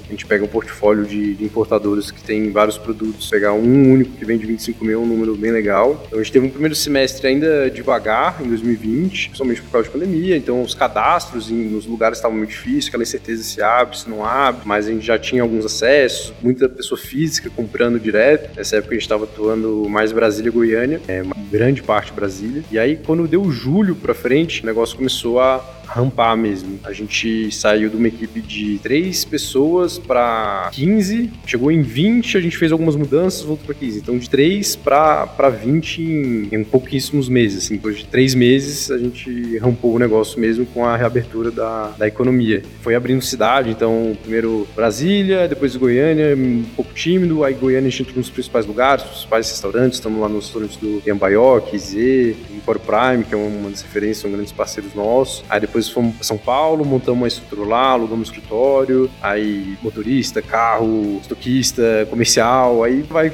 a gente pega um portfólio de, de importadores que tem vários produtos. Pegar um único que vende 25 mil é um número bem legal. Então, a gente teve um primeiro semestre ainda devagar, em 2020, principalmente por causa de pandemia. Então, os cadastros em, nos lugares estavam muito difíceis, aquela incerteza se abre, se não abre. Mas a gente já tinha alguns acessos, muita pessoa física comprando direto. Nessa época, a gente estava atuando mais Brasília e Goiânia, é, grande parte Brasília. E aí, quando deu julho pra frente, o negócio começou a rampar mesmo. A gente saiu de uma equipe de três pessoas para 15, chegou em 20, a gente fez algumas mudanças, voltou para 15. Então, de 3 para 20 em, em pouquíssimos meses. Assim, depois de três meses, a gente rampou o negócio mesmo com a reabertura da, da economia. Foi abrindo cidade, então, primeiro Brasília, depois Goiânia, um pouco tímido. Aí, Goiânia, a gente entrou nos principais lugares, os principais restaurantes. Estamos lá nos restaurantes do Yambaioque, Z, Empório Prime, que é uma das referências, são grandes parceiros nossos. Aí, depois fomos para São Paulo, montamos uma estrutura lá, alugamos um escritório, aí motorista, carro, estoquista, comercial, aí vai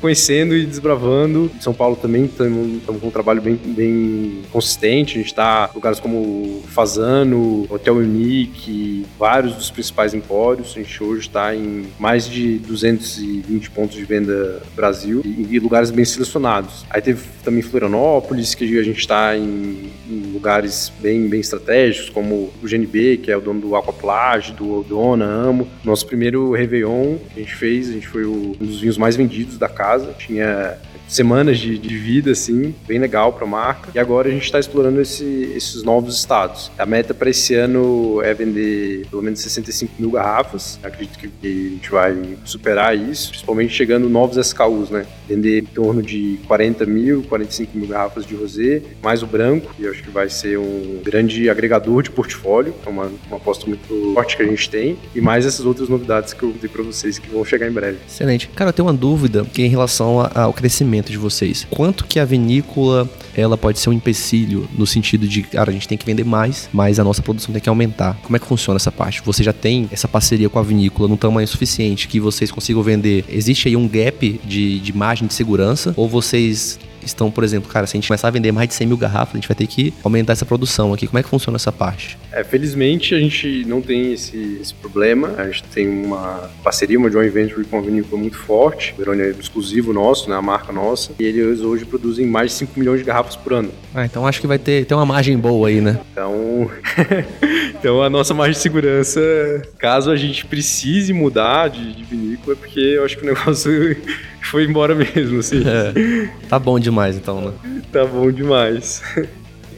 conhecendo e desbravando. Em São Paulo também estamos com um trabalho bem, bem consistente, a gente está em lugares como Fazano, Hotel Unique, vários dos principais empórios, a gente hoje está em mais de 220 pontos de venda Brasil e, e lugares bem selecionados. Aí teve também Florianópolis, que a gente está em, em lugares bem, bem estratégicos, como o GNB, que é o dono do Aquaplage, do Dona, Amo. Nosso primeiro Réveillon que a gente fez, a gente foi um dos vinhos mais vendidos da casa. Tinha semanas de, de vida, assim, bem legal para a marca. E agora a gente está explorando esse, esses novos estados. A meta para esse ano é vender pelo menos 65 mil garrafas. Acredito que, que a gente vai superar isso, principalmente chegando novos SKUs, né? Vender em torno de 40 mil, 45 mil garrafas de rosé, mais o branco, e eu acho que vai ser um grande agregador de portfólio, é uma, uma aposta muito forte que a gente tem, e mais essas outras novidades que eu dei para vocês que vão chegar em breve. Excelente. Cara, eu tenho uma dúvida que é em relação ao crescimento de vocês. Quanto que a vinícola ela pode ser um empecilho no sentido de, cara, a gente tem que vender mais, mas a nossa produção tem que aumentar. Como é que funciona essa parte? Você já tem essa parceria com a vinícola no tamanho suficiente que vocês consigam vender? Existe aí um gap de, de margem de segurança? Ou vocês estão, por exemplo, cara, se a gente começar a vender mais de 100 mil garrafas, a gente vai ter que aumentar essa produção aqui. Como é que funciona essa parte? É, felizmente a gente não tem esse, esse problema. A gente tem uma parceria, uma joint venture com a vinícola muito forte. O Verônia é exclusivo nosso, né, a marca nossa. E eles hoje produzem mais de 5 milhões de garrafas por ano. Ah, então acho que vai ter, ter uma margem boa aí, né? Então, (laughs) Então a nossa margem de segurança, caso a gente precise mudar de, de vinícola, é porque eu acho que o negócio foi embora mesmo, assim. É, tá bom demais então, né? Tá bom demais.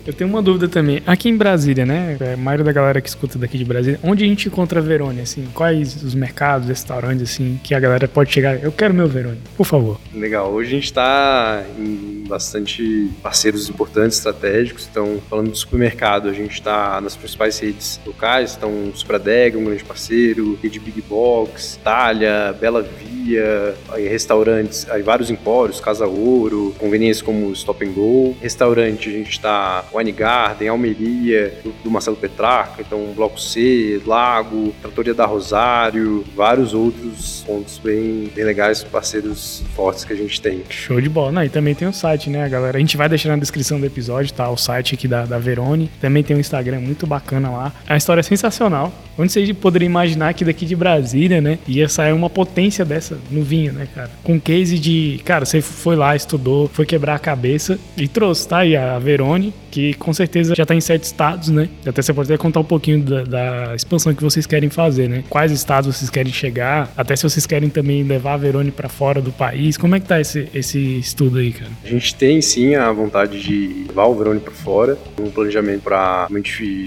Eu tenho uma dúvida também. Aqui em Brasília, né? A maioria da galera que escuta daqui de Brasília, onde a gente encontra a Verone, assim? Quais os mercados, restaurantes, assim, que a galera pode chegar? Eu quero meu Verone, por favor. Legal. Hoje a gente está em bastante parceiros importantes, estratégicos. Então, falando do supermercado, a gente está nas principais redes locais. Então, Supradega, um grande parceiro, Rede Big Box, Talha, Bela Via, aí restaurantes, aí vários empórios, Casa Ouro, conveniências como Stop and Go. Restaurante, a gente está Wine Garden, Almeria, do, Marcelo Petrarca, então Bloco C, Lago, Tratoria da Rosário, vários outros pontos bem, bem legais, parceiros fortes que a gente tem. Show de bola. Não, e também tem o site, né, galera? A gente vai deixar na descrição do episódio, tá? O site aqui da, da Verone. Também tem um Instagram muito bacana lá. A história é sensacional. Onde você poderia imaginar que daqui de Brasília, né, ia sair uma potência dessa no vinho, né, cara? Com case de, cara, você foi lá, estudou, foi quebrar a cabeça e trouxe, tá? E a Verone, que com certeza já tá em sete estados, né? Até você pode até contar um pouquinho da, da expansão que vocês querem fazer, né? Quais estados vocês querem chegar? Até se vocês querem também levar a Verone para fora do país. Como é que tá esse, esse estudo aí, cara? A gente tem sim a vontade de levar o Verone para fora, um planejamento para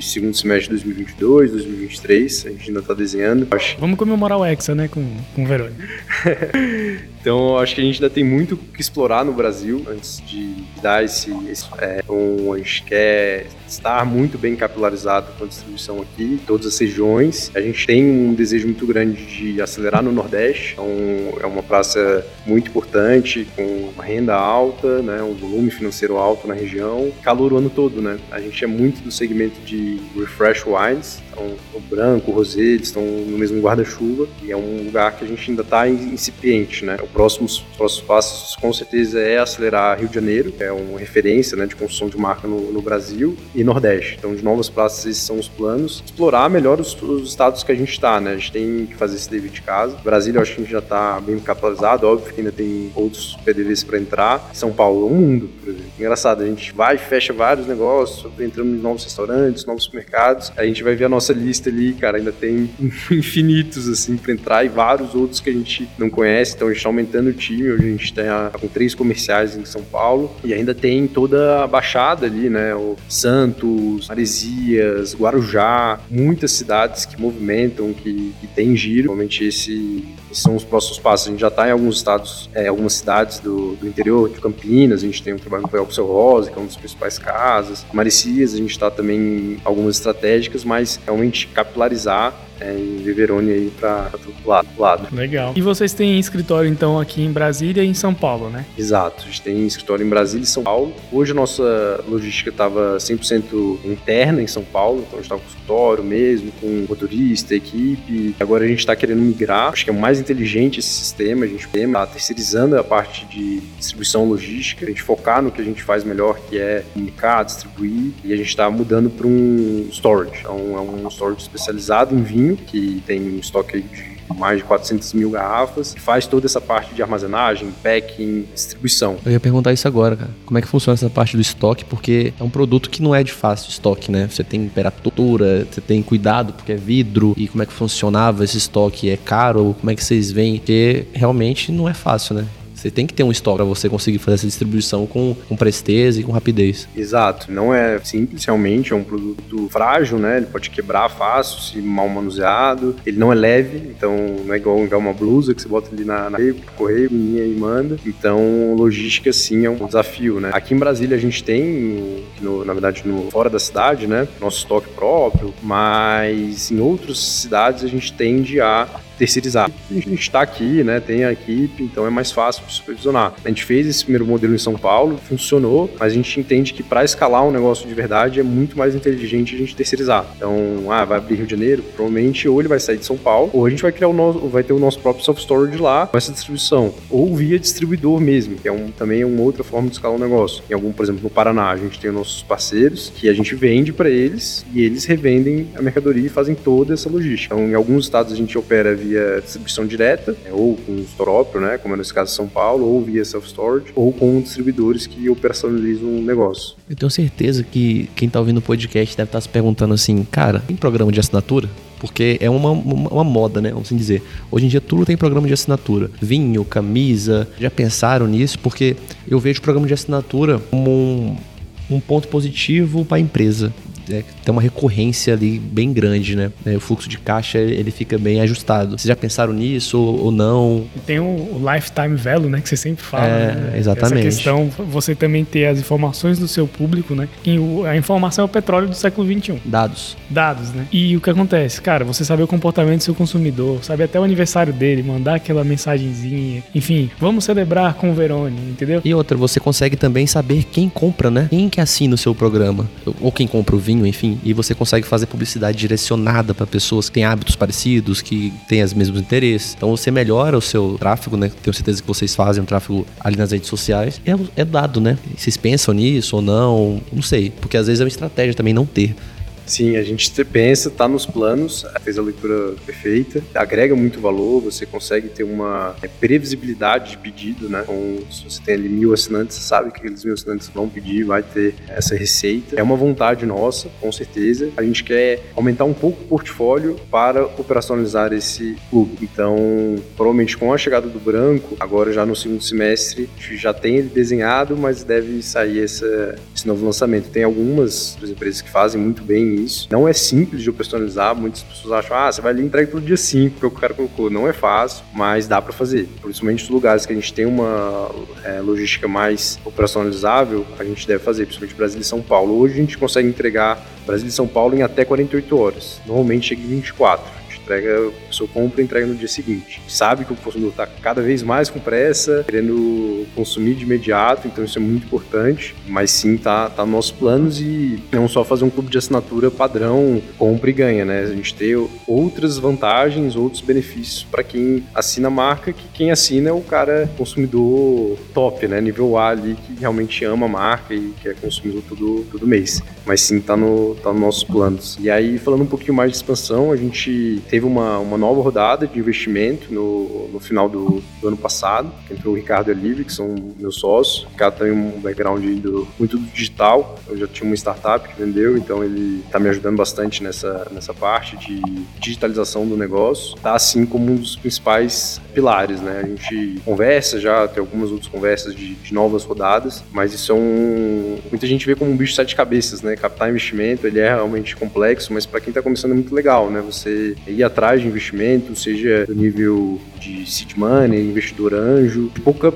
segundo semestre de 2022, 2023. A gente ainda tá desenhando. Acho. Vamos comemorar o Hexa, né, com, com o Verone. (laughs) Então, acho que a gente ainda tem muito que explorar no Brasil antes de dar esse. esse é, então, a gente quer estar muito bem capilarizado com a distribuição aqui, todas as regiões. A gente tem um desejo muito grande de acelerar no Nordeste, então é uma praça muito importante, com uma renda alta, né, um volume financeiro alto na região, calor o ano todo, né? A gente é muito do segmento de refresh wines, então o branco, o rosé, eles estão no mesmo guarda-chuva e é um lugar que a gente ainda está incipiente, né? próximos, próximos passos, com certeza, é acelerar Rio de Janeiro, que é uma referência né, de construção de marca no, no Brasil, e Nordeste. Então, de novas praças, esses são os planos. Explorar melhor os, os estados que a gente está, né? A gente tem que fazer esse dever de casa. Brasília, eu acho que a gente já está bem capitalizado, óbvio que ainda tem outros PDVs para entrar. São Paulo, um mundo, por exemplo. Engraçado, a gente vai fecha vários negócios, entramos em novos restaurantes, novos supermercados. A gente vai ver a nossa lista ali, cara, ainda tem (laughs) infinitos, assim, para entrar e vários outros que a gente não conhece. Então, a gente está aumentando o time. Hoje a gente está com três comerciais em São Paulo e ainda tem toda a Baixada ali, né? O Santos, Maresias, Guarujá, muitas cidades que movimentam, que, que tem giro. Realmente esse, esses são os próximos passos. A gente já está em alguns estados, é, algumas cidades do, do, interior de Campinas. A gente tem um trabalho com o Seu Rosa, que é uma das principais casas. Maresias, a gente está também em algumas estratégicas, mas realmente capilarizar em Viverone aí para todo lado, lado. Legal. E vocês têm escritório então aqui em Brasília e em São Paulo, né? Exato. A gente tem escritório em Brasília e São Paulo. Hoje a nossa logística estava 100% interna em São Paulo, então a gente estava com escritório mesmo, com motorista, equipe. Agora a gente está querendo migrar. Acho que é mais inteligente esse sistema. A gente está terceirizando a parte de distribuição logística, a gente focar no que a gente faz melhor, que é comunicar, distribuir, e a gente está mudando para um storage. Então é um storage especializado em vinho que tem um estoque de mais de 400 mil garrafas, faz toda essa parte de armazenagem, packing, distribuição. Eu ia perguntar isso agora, cara. Como é que funciona essa parte do estoque? Porque é um produto que não é de fácil estoque, né? Você tem temperatura, você tem cuidado porque é vidro, e como é que funcionava esse estoque? É caro? Como é que vocês veem? Porque realmente não é fácil, né? Você tem que ter um estoque para você conseguir fazer essa distribuição com, com presteza e com rapidez. Exato. Não é simples, realmente. É um produto frágil, né? Ele pode quebrar fácil se mal manuseado. Ele não é leve, então não é igual, igual uma blusa que você bota ali na, na correio, linha e manda. Então, logística, sim, é um desafio, né? Aqui em Brasília a gente tem, no, na verdade, no, fora da cidade, né? Nosso estoque próprio, mas em outras cidades a gente tende a terceirizar. A gente está aqui, né, tem a equipe, então é mais fácil supervisionar. A gente fez esse primeiro modelo em São Paulo, funcionou, mas a gente entende que para escalar um negócio de verdade é muito mais inteligente a gente terceirizar. Então, ah, vai abrir Rio de Janeiro, provavelmente ou ele vai sair de São Paulo, ou a gente vai criar o nosso, vai ter o nosso próprio self-storage lá, com essa distribuição, ou via distribuidor mesmo, que é um, também é uma outra forma de escalar um negócio. Em algum, por exemplo, no Paraná, a gente tem nossos parceiros que a gente vende para eles e eles revendem a mercadoria e fazem toda essa logística. Então, em alguns estados a gente opera via distribuição direta, né, ou com o próprio, né, como é nesse caso São Paulo, ou via self-storage, ou com distribuidores que operacionalizam o negócio. Eu tenho certeza que quem está ouvindo o podcast deve estar tá se perguntando assim, cara, tem programa de assinatura? porque é uma, uma, uma, moda, né? Vamos assim dizer. Hoje em dia tudo tem programa de assinatura. Vinho, camisa. Já pensaram nisso? Porque eu vejo o programa de assinatura como um, um ponto positivo para a empresa é, tem uma recorrência ali bem grande, né? É, o fluxo de caixa ele fica bem ajustado. Vocês já pensaram nisso ou, ou não? Tem o, o, lifetime value, né? Que você sempre fala. É, né? Exatamente. Essa questão, você também ter as informações do seu público, né? E a informação é o petróleo do século XXI. Dados. Dados, né? E o que acontece? Cara, você saber o comportamento do seu consumidor, sabe até o aniversário dele, mandar aquela mensagenzinha. Enfim, vamos celebrar com o Verone, entendeu? E outra, você consegue também saber quem compra, né? Quem que assina o seu programa. Ou quem compra o vinho enfim, e você consegue fazer publicidade direcionada para pessoas que têm hábitos parecidos, que têm os mesmos interesses. Então você melhora o seu tráfego, né? Tenho certeza que vocês fazem um tráfego ali nas redes sociais. É, é dado, né? Vocês pensam nisso ou não? Não sei, porque às vezes é uma estratégia também não ter. Sim, a gente pensa, está nos planos, fez a leitura perfeita, agrega muito valor, você consegue ter uma é, previsibilidade de pedido, né? Então, se você tem ali mil assinantes, você sabe que aqueles mil assinantes vão pedir, vai ter essa receita. É uma vontade nossa, com certeza. A gente quer aumentar um pouco o portfólio para operacionalizar esse clube. Então, provavelmente com a chegada do branco, agora já no segundo semestre, a gente já tem ele desenhado, mas deve sair essa, esse novo lançamento. Tem algumas empresas que fazem muito bem isso. Não é simples de personalizar, muitas pessoas acham, ah, você vai ali e entrega todo dia 5, que o cara colocou. Não é fácil, mas dá para fazer. Principalmente nos lugares que a gente tem uma é, logística mais operacionalizável, a gente deve fazer, principalmente Brasil e São Paulo. Hoje a gente consegue entregar Brasil e São Paulo em até 48 horas. Normalmente chega em 24 entrega, a pessoa compra e entrega no dia seguinte. Sabe que o consumidor está cada vez mais com pressa, querendo consumir de imediato, então isso é muito importante, mas sim tá, tá nos nossos planos e não só fazer um clube de assinatura padrão, compra e ganha, né? A gente ter outras vantagens, outros benefícios para quem assina a marca, que quem assina é o cara consumidor top, né? Nível A ali, que realmente ama a marca e quer consumir todo, todo mês. Mas sim, tá, no, tá nos nossos planos. E aí, falando um pouquinho mais de expansão, a gente teve uma, uma nova rodada de investimento no, no final do, do ano passado, que entrou o Ricardo e a Livre, que são meus sócios. O Ricardo tem um background do, muito do digital, eu já tinha uma startup que vendeu, então ele está me ajudando bastante nessa, nessa parte de digitalização do negócio, tá assim como um dos principais pilares, né? A gente conversa já, tem algumas outras conversas de, de novas rodadas, mas isso é um... Muita gente vê como um bicho de sete cabeças, né? Captar investimento, ele é realmente complexo, mas para quem está começando é muito legal, né? Você ir atrás de investimento, seja do nível de seed money, investidor anjo, pouca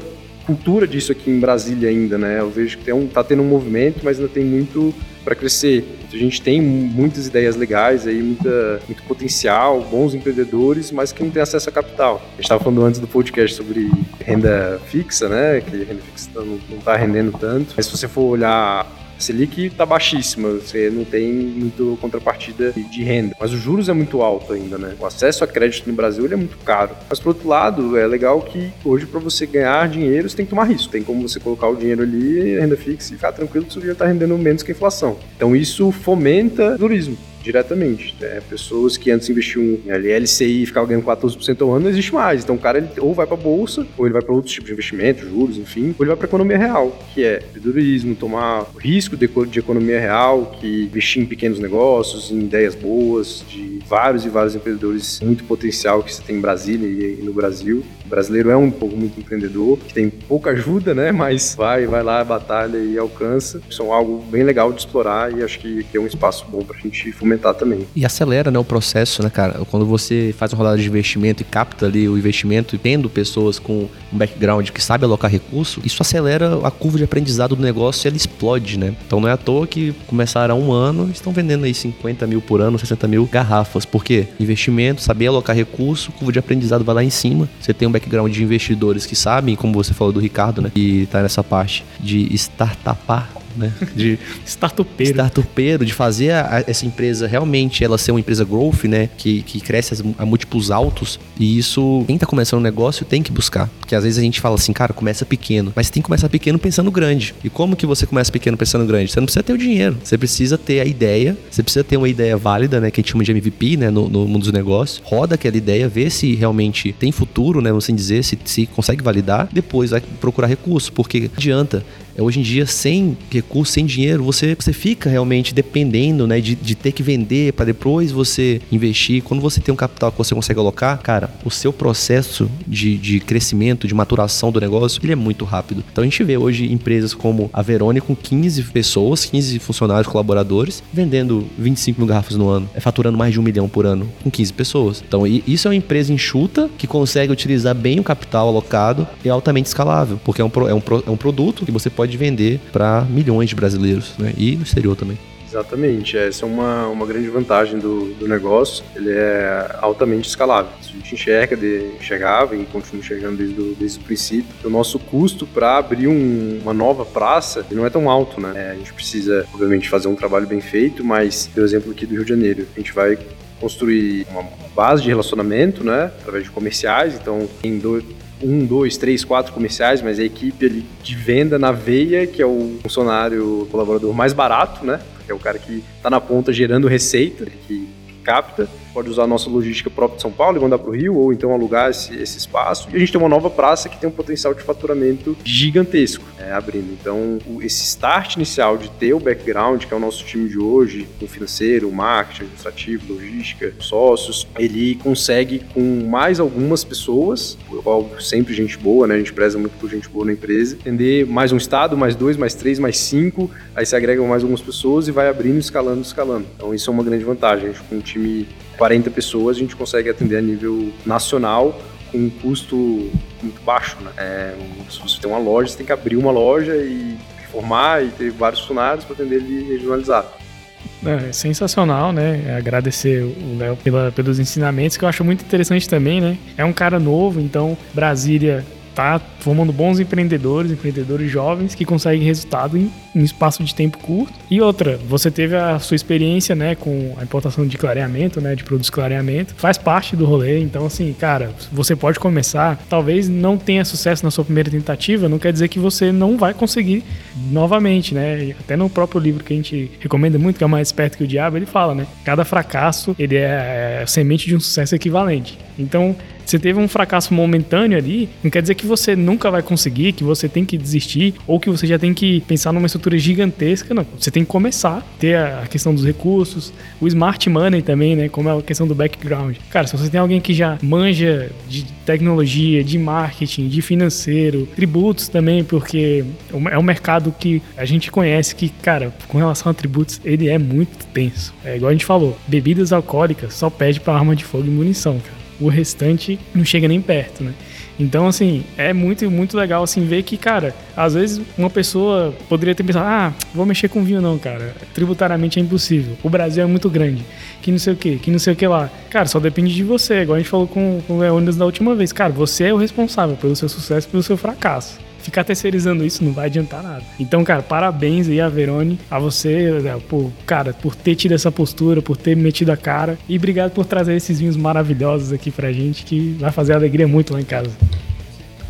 cultura disso aqui em Brasília ainda, né? Eu vejo que tem um, tá tendo um movimento, mas ainda tem muito para crescer. A gente tem muitas ideias legais aí, muita, muito potencial, bons empreendedores, mas que não tem acesso a capital. A gente estava falando antes do podcast sobre renda fixa, né? Que renda fixa não está rendendo tanto. Mas se você for olhar a Selic está baixíssima, você não tem muito contrapartida de renda. Mas os juros é muito alto ainda, né? O acesso a crédito no Brasil é muito caro. Mas, por outro lado, é legal que hoje, para você ganhar dinheiro, você tem que tomar risco. Tem como você colocar o dinheiro ali, renda fixa, e ficar tranquilo que o dinheiro está rendendo menos que a inflação. Então, isso fomenta o turismo diretamente. Né? Pessoas que antes investiam em LCI e ficavam ganhando 14% ao ano, não existe mais. Então o cara ele ou vai para bolsa, ou ele vai para outros tipos de investimento, juros, enfim, ou ele vai para economia real, que é empreendedorismo, tomar risco de, de economia real, que investir em pequenos negócios, em ideias boas, de vários e vários empreendedores muito potencial que você tem em Brasília e no Brasil. O brasileiro é um povo muito empreendedor, que tem pouca ajuda, né? Mas vai, vai lá, batalha e alcança. São algo bem legal de explorar e acho que, que é um espaço bom para a gente fomentar também. E acelera, né, o processo, né, cara? Quando você faz uma rodada de investimento e capta ali o investimento e tendo pessoas com um background que sabe alocar recurso, isso acelera a curva de aprendizado do negócio e ela explode, né? Então não é à toa que começaram há um ano estão vendendo aí 50 mil por ano, 60 mil garrafas. Por quê? Investimento, saber alocar recurso, curva de aprendizado vai lá em cima. Você tem um background de investidores que sabem, como você falou do Ricardo, né? Que tá nessa parte de startupar né? De startupeiro. startupeiro, de fazer a, essa empresa realmente ela ser uma empresa growth, né? Que, que cresce a, múltiplos altos. E isso, quem tá começando um negócio tem que buscar. Porque às vezes a gente fala assim, cara, começa pequeno. Mas tem que começar pequeno pensando grande. E como que você começa pequeno pensando grande? Você não precisa ter o dinheiro. Você precisa ter a ideia. Você precisa ter uma ideia válida, né? Que a gente chama de MVP, né? No, no mundo dos negócios. Roda aquela ideia, vê se realmente tem futuro, né? Vamos assim dizer, se, se consegue validar. Depois vai procurar recurso. Porque adianta hoje em dia, sem recurso, sem dinheiro, você, você fica realmente dependendo né, de, de ter que vender para depois você investir. Quando você tem um capital que você consegue alocar, cara, o seu processo de, de crescimento, de maturação do negócio, ele é muito rápido. Então a gente vê hoje empresas como a Verone com 15 pessoas, 15 funcionários, colaboradores, vendendo 25 mil garrafas no ano, é faturando mais de um milhão por ano com 15 pessoas. Então isso é uma empresa enxuta que consegue utilizar bem o capital alocado e é altamente escalável, porque é um, é um, é um produto que você pode pode vender para milhões de brasileiros, né? E no exterior também. Exatamente, essa é uma, uma grande vantagem do, do negócio, ele é altamente escalável. A gente enxerga, de, enxergava e continua enxergando desde o, desde o princípio, o nosso custo para abrir um, uma nova praça não é tão alto, né? É, a gente precisa, obviamente, fazer um trabalho bem feito, mas, por exemplo, aqui do Rio de Janeiro, a gente vai construir uma base de relacionamento, né, através de comerciais, então tem dois um, dois, três, quatro comerciais, mas a equipe ali de venda na veia, que é o funcionário colaborador mais barato, né? Que é o cara que está na ponta gerando receita, que capta pode usar a nossa logística própria de São Paulo e mandar para o Rio, ou então alugar esse, esse, espaço. E a gente tem uma nova praça que tem um potencial de faturamento gigantesco é, abrindo. Então, o, esse start inicial de ter o background, que é o nosso time de hoje, com financeiro, marketing, administrativo, logística, sócios, ele consegue com mais algumas pessoas, óbvio, sempre gente boa, né? A gente preza muito por gente boa na empresa, entender mais um estado, mais dois, mais três, mais cinco, aí se agregam mais algumas pessoas e vai abrindo, escalando, escalando. Então, isso é uma grande vantagem. A gente com um time 40 pessoas, a gente consegue atender a nível nacional com um custo muito baixo. Né? É, se você tem uma loja, você tem que abrir uma loja e formar e ter vários funcionários para atender ele regionalizado. É, sensacional, né? É agradecer o Léo pelos ensinamentos, que eu acho muito interessante também, né? É um cara novo, então Brasília tá formando bons empreendedores, empreendedores jovens que conseguem resultado em um espaço de tempo curto. E outra, você teve a sua experiência, né, com a importação de clareamento, né, de produtos de clareamento, faz parte do rolê. Então, assim, cara, você pode começar, talvez não tenha sucesso na sua primeira tentativa, não quer dizer que você não vai conseguir novamente, né? Até no próprio livro que a gente recomenda muito, que é o Mais Esperto que o Diabo, ele fala, né? Cada fracasso, ele é, é semente de um sucesso equivalente. Então, você teve um fracasso momentâneo ali, não quer dizer que você nunca vai conseguir, que você tem que desistir, ou que você já tem que pensar numa estrutura gigantesca. Não, você tem que começar, ter a questão dos recursos, o smart money também, né? Como é a questão do background. Cara, se você tem alguém que já manja de tecnologia, de marketing, de financeiro, tributos também, porque é um mercado que a gente conhece que, cara, com relação a tributos, ele é muito tenso. É igual a gente falou, bebidas alcoólicas só pede para arma de fogo e munição, cara o restante não chega nem perto, né? Então, assim, é muito, muito legal, assim, ver que, cara, às vezes uma pessoa poderia ter pensado, ah, vou mexer com vinho não, cara. Tributariamente é impossível. O Brasil é muito grande. Que não sei o que, que não sei o que lá. Cara, só depende de você. Igual a gente falou com, com o Leônidas da última vez. Cara, você é o responsável pelo seu sucesso pelo seu fracasso ficar terceirizando isso não vai adiantar nada. Então, cara, parabéns aí a Verone, a você, né, por, cara, por ter tido essa postura, por ter metido a cara e obrigado por trazer esses vinhos maravilhosos aqui pra gente que vai fazer alegria muito lá em casa.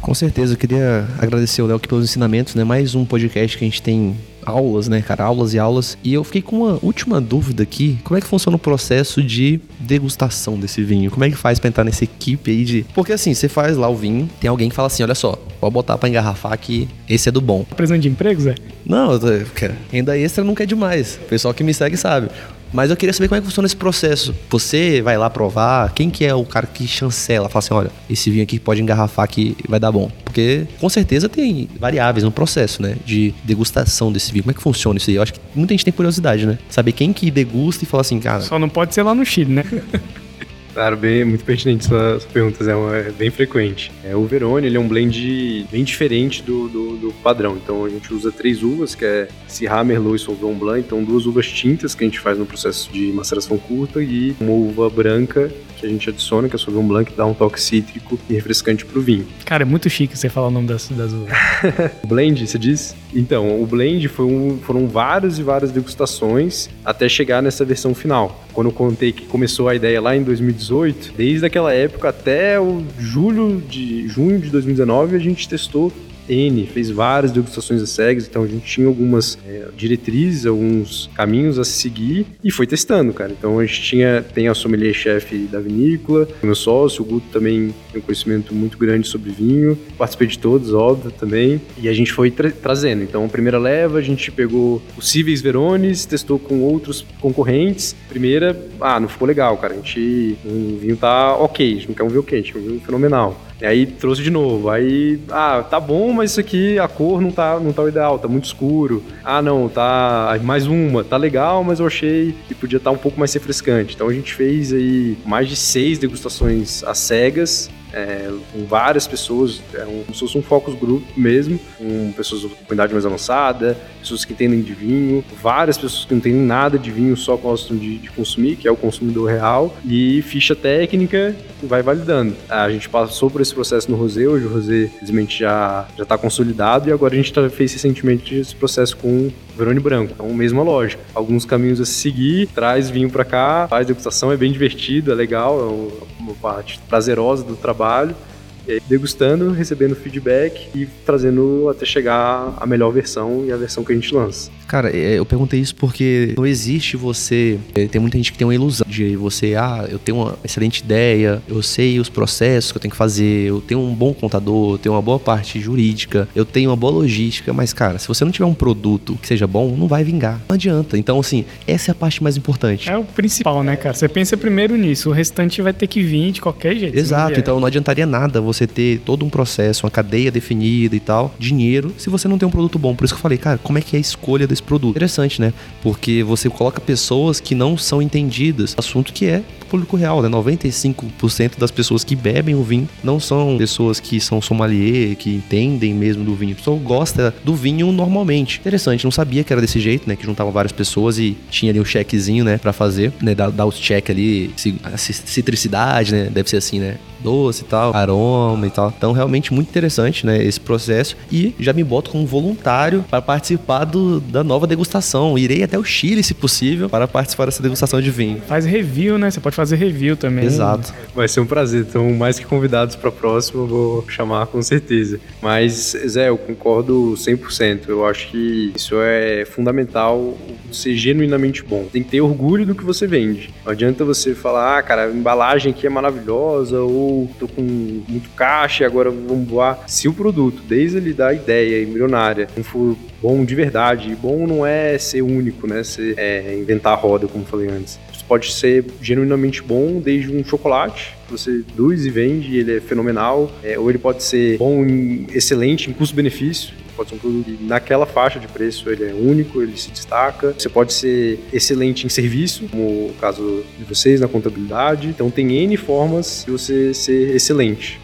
Com certeza, eu queria agradecer o Léo pelos ensinamentos, né? Mais um podcast que a gente tem aulas, né, cara? Aulas e aulas. E eu fiquei com uma última dúvida aqui. Como é que funciona o processo de degustação desse vinho? Como é que faz pra entrar nessa equipe aí de. Porque assim, você faz lá o vinho, tem alguém que fala assim: olha só, pode botar pra engarrafar que esse é do bom. Presente de emprego, Zé? Não, eu tô... renda extra nunca é demais. O pessoal que me segue sabe. Mas eu queria saber como é que funciona esse processo. Você vai lá provar, quem que é o cara que chancela, fala assim, olha, esse vinho aqui pode engarrafar que vai dar bom. Porque com certeza tem variáveis no processo, né, de degustação desse vinho. Como é que funciona isso aí? Eu acho que muita gente tem curiosidade, né? Saber quem que degusta e fala assim, cara... Só não pode ser lá no Chile, né? (laughs) Claro, bem, muito pertinente suas perguntas, é, é bem frequente. É, o Verone ele é um blend bem diferente do, do, do, padrão, então a gente usa três uvas, que é Syrah, Merlot e Sauvignon Blanc, então duas uvas tintas que a gente faz no processo de maceração curta e uma uva branca que a gente adiciona, que é Sauvignon Blanc, que dá um toque cítrico e refrescante pro vinho. Cara, é muito chique você falar o nome das, das uvas. (laughs) o blend, você diz? Então, o blend um, foram várias e várias degustações até chegar nessa versão final. Quando eu contei que começou a ideia lá em 2018, desde aquela época até o julho de junho de 2019, a gente testou N, fez várias degustações de cegas, então a gente tinha algumas é, diretrizes, alguns caminhos a seguir e foi testando, cara. Então a gente tinha, tem a sommelier-chefe da vinícola, meu sócio, o Guto também tem um conhecimento muito grande sobre vinho, participei de todos, óbvio, também, e a gente foi tra trazendo. Então a primeira leva, a gente pegou possíveis Verones, testou com outros concorrentes. Primeira, ah, não ficou legal, cara, a gente, o vinho tá ok, a gente não quer um vinho quente, quer um vinho fenomenal. Aí trouxe de novo. Aí, ah, tá bom, mas isso aqui, a cor não tá, não tá ideal, tá muito escuro. Ah, não, tá mais uma, tá legal, mas eu achei que podia estar tá um pouco mais refrescante. Então a gente fez aí mais de seis degustações às cegas é, com várias pessoas, é um, como se fosse um focus group mesmo, com pessoas com idade mais avançada, pessoas que entendem de vinho, várias pessoas que não entendem nada de vinho, só gostam de, de consumir, que é o consumidor real, e ficha técnica vai validando. A gente passou por esse processo no Rosé, hoje o Rosé, infelizmente, já está consolidado, e agora a gente tá, fez recentemente esse processo com Verone Branco. Então, mesma lógica. Alguns caminhos a seguir, traz vinho para cá, faz degustação, é bem divertido, é legal, é uma parte prazerosa do trabalho degustando, recebendo feedback e trazendo até chegar a melhor versão e a versão que a gente lança. Cara, é, eu perguntei isso porque não existe você. É, tem muita gente que tem uma ilusão de você, ah, eu tenho uma excelente ideia, eu sei os processos que eu tenho que fazer, eu tenho um bom contador, eu tenho uma boa parte jurídica, eu tenho uma boa logística, mas, cara, se você não tiver um produto que seja bom, não vai vingar. Não adianta. Então, assim, essa é a parte mais importante. É o principal, né, cara? Você pensa primeiro nisso, o restante vai ter que vir de qualquer jeito. Exato, então não adiantaria nada você ter todo um processo, uma cadeia definida e tal, dinheiro, se você não tem um produto bom. Por isso que eu falei, cara, como é que é a escolha desse produto? Interessante, né? Porque você coloca pessoas que não são entendidas, assunto que é público real, né? 95% das pessoas que bebem o vinho não são pessoas que são sommelier, que entendem mesmo do vinho. A pessoa gosta do vinho normalmente. Interessante, não sabia que era desse jeito, né? Que juntavam várias pessoas e tinha ali um checkzinho, né? Pra fazer, né? Dar, dar os check ali, citricidade, né? Deve ser assim, né? doce e tal, aroma e tal. Então, realmente muito interessante, né, esse processo. E já me boto como voluntário para participar do, da nova degustação. Irei até o Chile, se possível, para participar dessa degustação de vinho. Faz review, né? Você pode fazer review também. Exato. Vai ser um prazer. Então, mais que convidados para a próxima, vou chamar com certeza. Mas, Zé, eu concordo 100%. Eu acho que isso é fundamental ser genuinamente bom. Tem que ter orgulho do que você vende. Não adianta você falar, ah, cara, a embalagem aqui é maravilhosa ou tô com muito caixa e agora vamos voar. Se o produto, desde ele da ideia milionária, não for bom de verdade, bom não é ser único, né? Ser, é, inventar a roda, como falei antes. Pode ser genuinamente bom, desde um chocolate que você produz e vende, e ele é fenomenal, é, ou ele pode ser bom, em, excelente em custo-benefício pode ser um produto que naquela faixa de preço ele é único, ele se destaca. Você pode ser excelente em serviço, como o caso de vocês na contabilidade. Então tem N formas de você ser excelente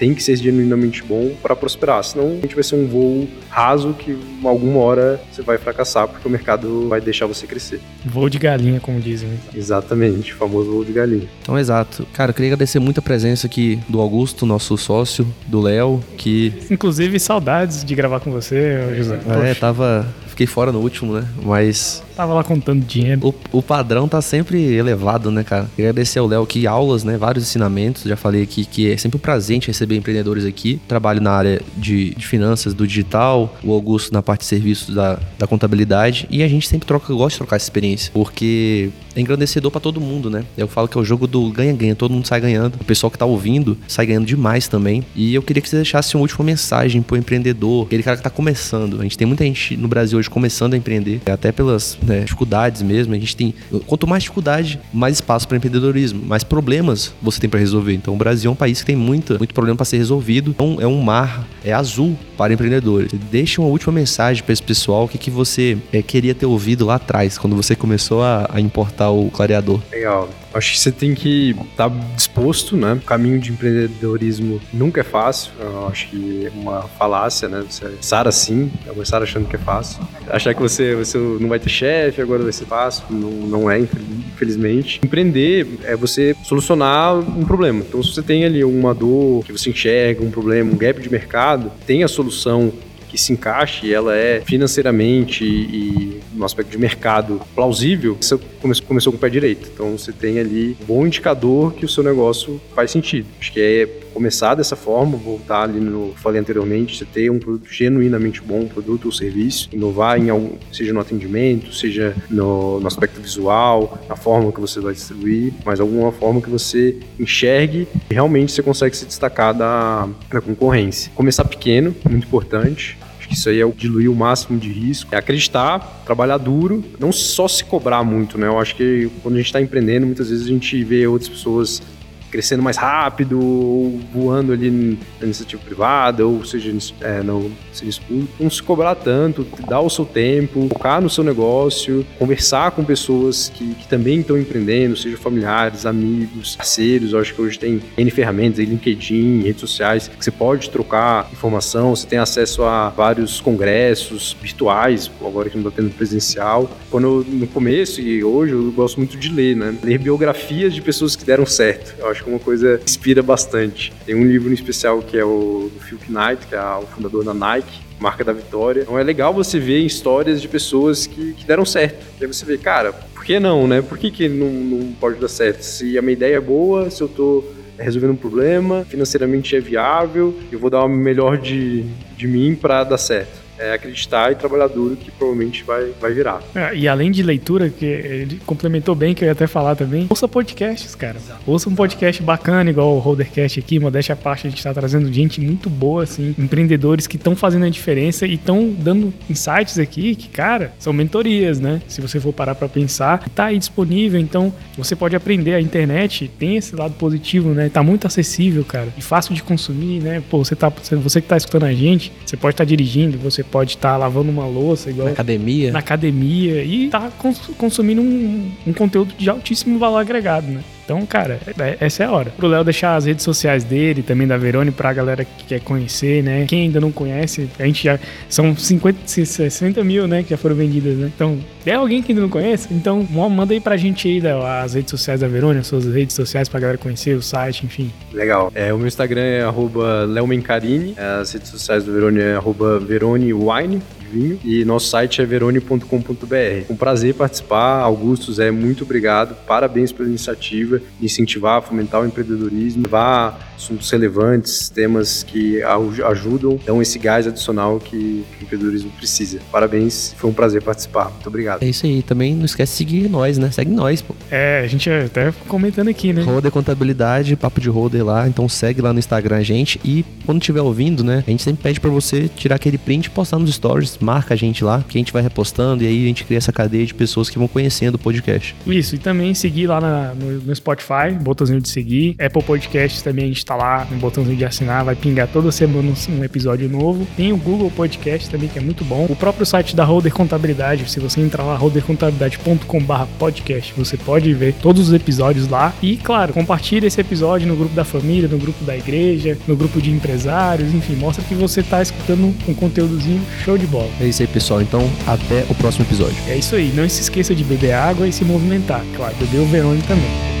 tem que ser genuinamente bom para prosperar, senão a gente vai ser um voo raso que alguma hora você vai fracassar porque o mercado vai deixar você crescer. Voo de galinha, como dizem. Exatamente, famoso voo de galinha. Então, exato. Cara, eu queria agradecer muito a presença aqui do Augusto, nosso sócio, do Léo, que... Inclusive, saudades de gravar com você, José. É, tava fiquei fora no último, né? Mas. Tava lá contando dinheiro. O, o padrão tá sempre elevado, né, cara? Agradecer ao Léo aqui, aulas, né? Vários ensinamentos. Já falei aqui que é sempre um prazer a receber empreendedores aqui. Trabalho na área de, de finanças, do digital, o Augusto na parte de serviços da, da contabilidade. E a gente sempre troca, gosta de trocar essa experiência. Porque é engrandecedor para todo mundo, né? Eu falo que é o jogo do ganha-ganha, todo mundo sai ganhando. O pessoal que tá ouvindo sai ganhando demais também. E eu queria que você deixasse uma última mensagem pro empreendedor, aquele cara que tá começando. A gente tem muita gente no Brasil hoje começando a empreender, até pelas né, dificuldades mesmo. A gente tem, quanto mais dificuldade, mais espaço para empreendedorismo, mais problemas você tem para resolver. Então o Brasil é um país que tem muita, muito problema para ser resolvido. Então é um mar, é azul para empreendedores. Deixa uma última mensagem para esse pessoal, o que, que você é, queria ter ouvido lá atrás, quando você começou a, a importar o clareador. Legal. Acho que você tem que estar tá disposto, né? O caminho de empreendedorismo nunca é fácil. Eu acho que é uma falácia, né? Você começar assim, começar achando que é fácil. Achar que você, você não vai ter chefe, agora vai ser fácil. Não, não é, infelizmente. Empreender é você solucionar um problema. Então, se você tem ali uma dor que você enxerga, um problema, um gap de mercado, tem a solução que se encaixe ela é financeiramente e, no aspecto de mercado plausível, você começou, começou com o pé direito. Então você tem ali um bom indicador que o seu negócio faz sentido. Acho que é começar dessa forma, voltar ali no que falei anteriormente, você ter um produto genuinamente bom, um produto ou serviço, inovar em algum, seja no atendimento, seja no, no aspecto visual, na forma que você vai distribuir, mas alguma forma que você enxergue e realmente você consegue se destacar da, da concorrência. Começar pequeno, muito importante, isso aí é o diluir o máximo de risco. É acreditar, trabalhar duro, não só se cobrar muito, né? Eu acho que quando a gente está empreendendo, muitas vezes a gente vê outras pessoas crescendo mais rápido, ou voando ali na iniciativa privada, ou seja, é, no serviço público, não se cobrar tanto, dar o seu tempo, focar no seu negócio, conversar com pessoas que, que também estão empreendendo, seja familiares, amigos, parceiros. Eu acho que hoje tem N ferramentas, LinkedIn, redes sociais, que você pode trocar informação, você tem acesso a vários congressos virtuais, agora que não está tendo presencial. Quando eu, no começo e hoje eu gosto muito de ler, né? Ler biografias de pessoas que deram certo. Eu acho acho que é uma coisa que inspira bastante. Tem um livro em especial que é o do Phil Knight, que é o fundador da Nike, marca da vitória. Então é legal você ver histórias de pessoas que, que deram certo. E aí você vê, cara, por que não, né? Por que, que não, não pode dar certo? Se a minha ideia é boa, se eu tô resolvendo um problema, financeiramente é viável, eu vou dar o melhor de, de mim para dar certo é, acreditar e trabalhar duro que provavelmente vai, vai virar. É, e além de leitura, que ele complementou bem, que eu ia até falar também, ouça podcasts, cara. Ouça um podcast bacana, igual o Holdercast aqui, modéstia à parte, a gente tá trazendo gente muito boa, assim, empreendedores que estão fazendo a diferença e estão dando insights aqui que, cara, são mentorias, né? Se você for parar para pensar, tá aí disponível, então você pode aprender. A internet tem esse lado positivo, né? Tá muito acessível, cara, e fácil de consumir, né? Pô, você, tá, você que tá escutando a gente, você pode estar tá dirigindo, você pode estar tá lavando uma louça igual na academia, na academia e tá consumindo um, um conteúdo de altíssimo valor agregado, né? Então, cara, é, essa é a hora. Pro Léo deixar as redes sociais dele, também da Verone, pra galera que quer conhecer, né? Quem ainda não conhece, a gente já. São 50, 60 mil, né? Que já foram vendidas, né? Então, é alguém que ainda não conhece? Então, manda aí pra gente aí da, as redes sociais da Verone, as suas redes sociais pra galera conhecer, o site, enfim. Legal. É, o meu Instagram é arroba leomencarini, as redes sociais do Verone é arroba veronewine vinho e nosso site é verone.com.br. Um prazer participar. Augustus, é muito obrigado. Parabéns pela iniciativa de incentivar, fomentar o empreendedorismo, levar assuntos relevantes, temas que ajudam, dão esse gás adicional que o empreendedorismo precisa. Parabéns, foi um prazer participar. Muito obrigado. É isso aí. Também não esquece de seguir nós, né? Segue nós, pô. É, a gente é até comentando aqui, né? Roder Contabilidade, Papo de Roder lá. Então segue lá no Instagram a gente e quando estiver ouvindo, né? A gente sempre pede para você tirar aquele print e postar nos stories marca a gente lá, que a gente vai repostando e aí a gente cria essa cadeia de pessoas que vão conhecendo o podcast. Isso, e também seguir lá na, no, no, Spotify, botãozinho de seguir. Apple Podcasts também a gente tá lá, no botãozinho de assinar, vai pingar toda semana um, um episódio novo. Tem o Google Podcast também, que é muito bom. O próprio site da Holder Contabilidade, se você entrar lá, holdercontabilidade.com.br podcast, você pode ver todos os episódios lá. E, claro, compartilhe esse episódio no grupo da família, no grupo da igreja, no grupo de empresários, enfim, mostra que você tá escutando um conteúdozinho show de bola. É isso aí, pessoal. Então, até o próximo episódio. É isso aí. Não se esqueça de beber água e se movimentar. Claro, beber o Verone também.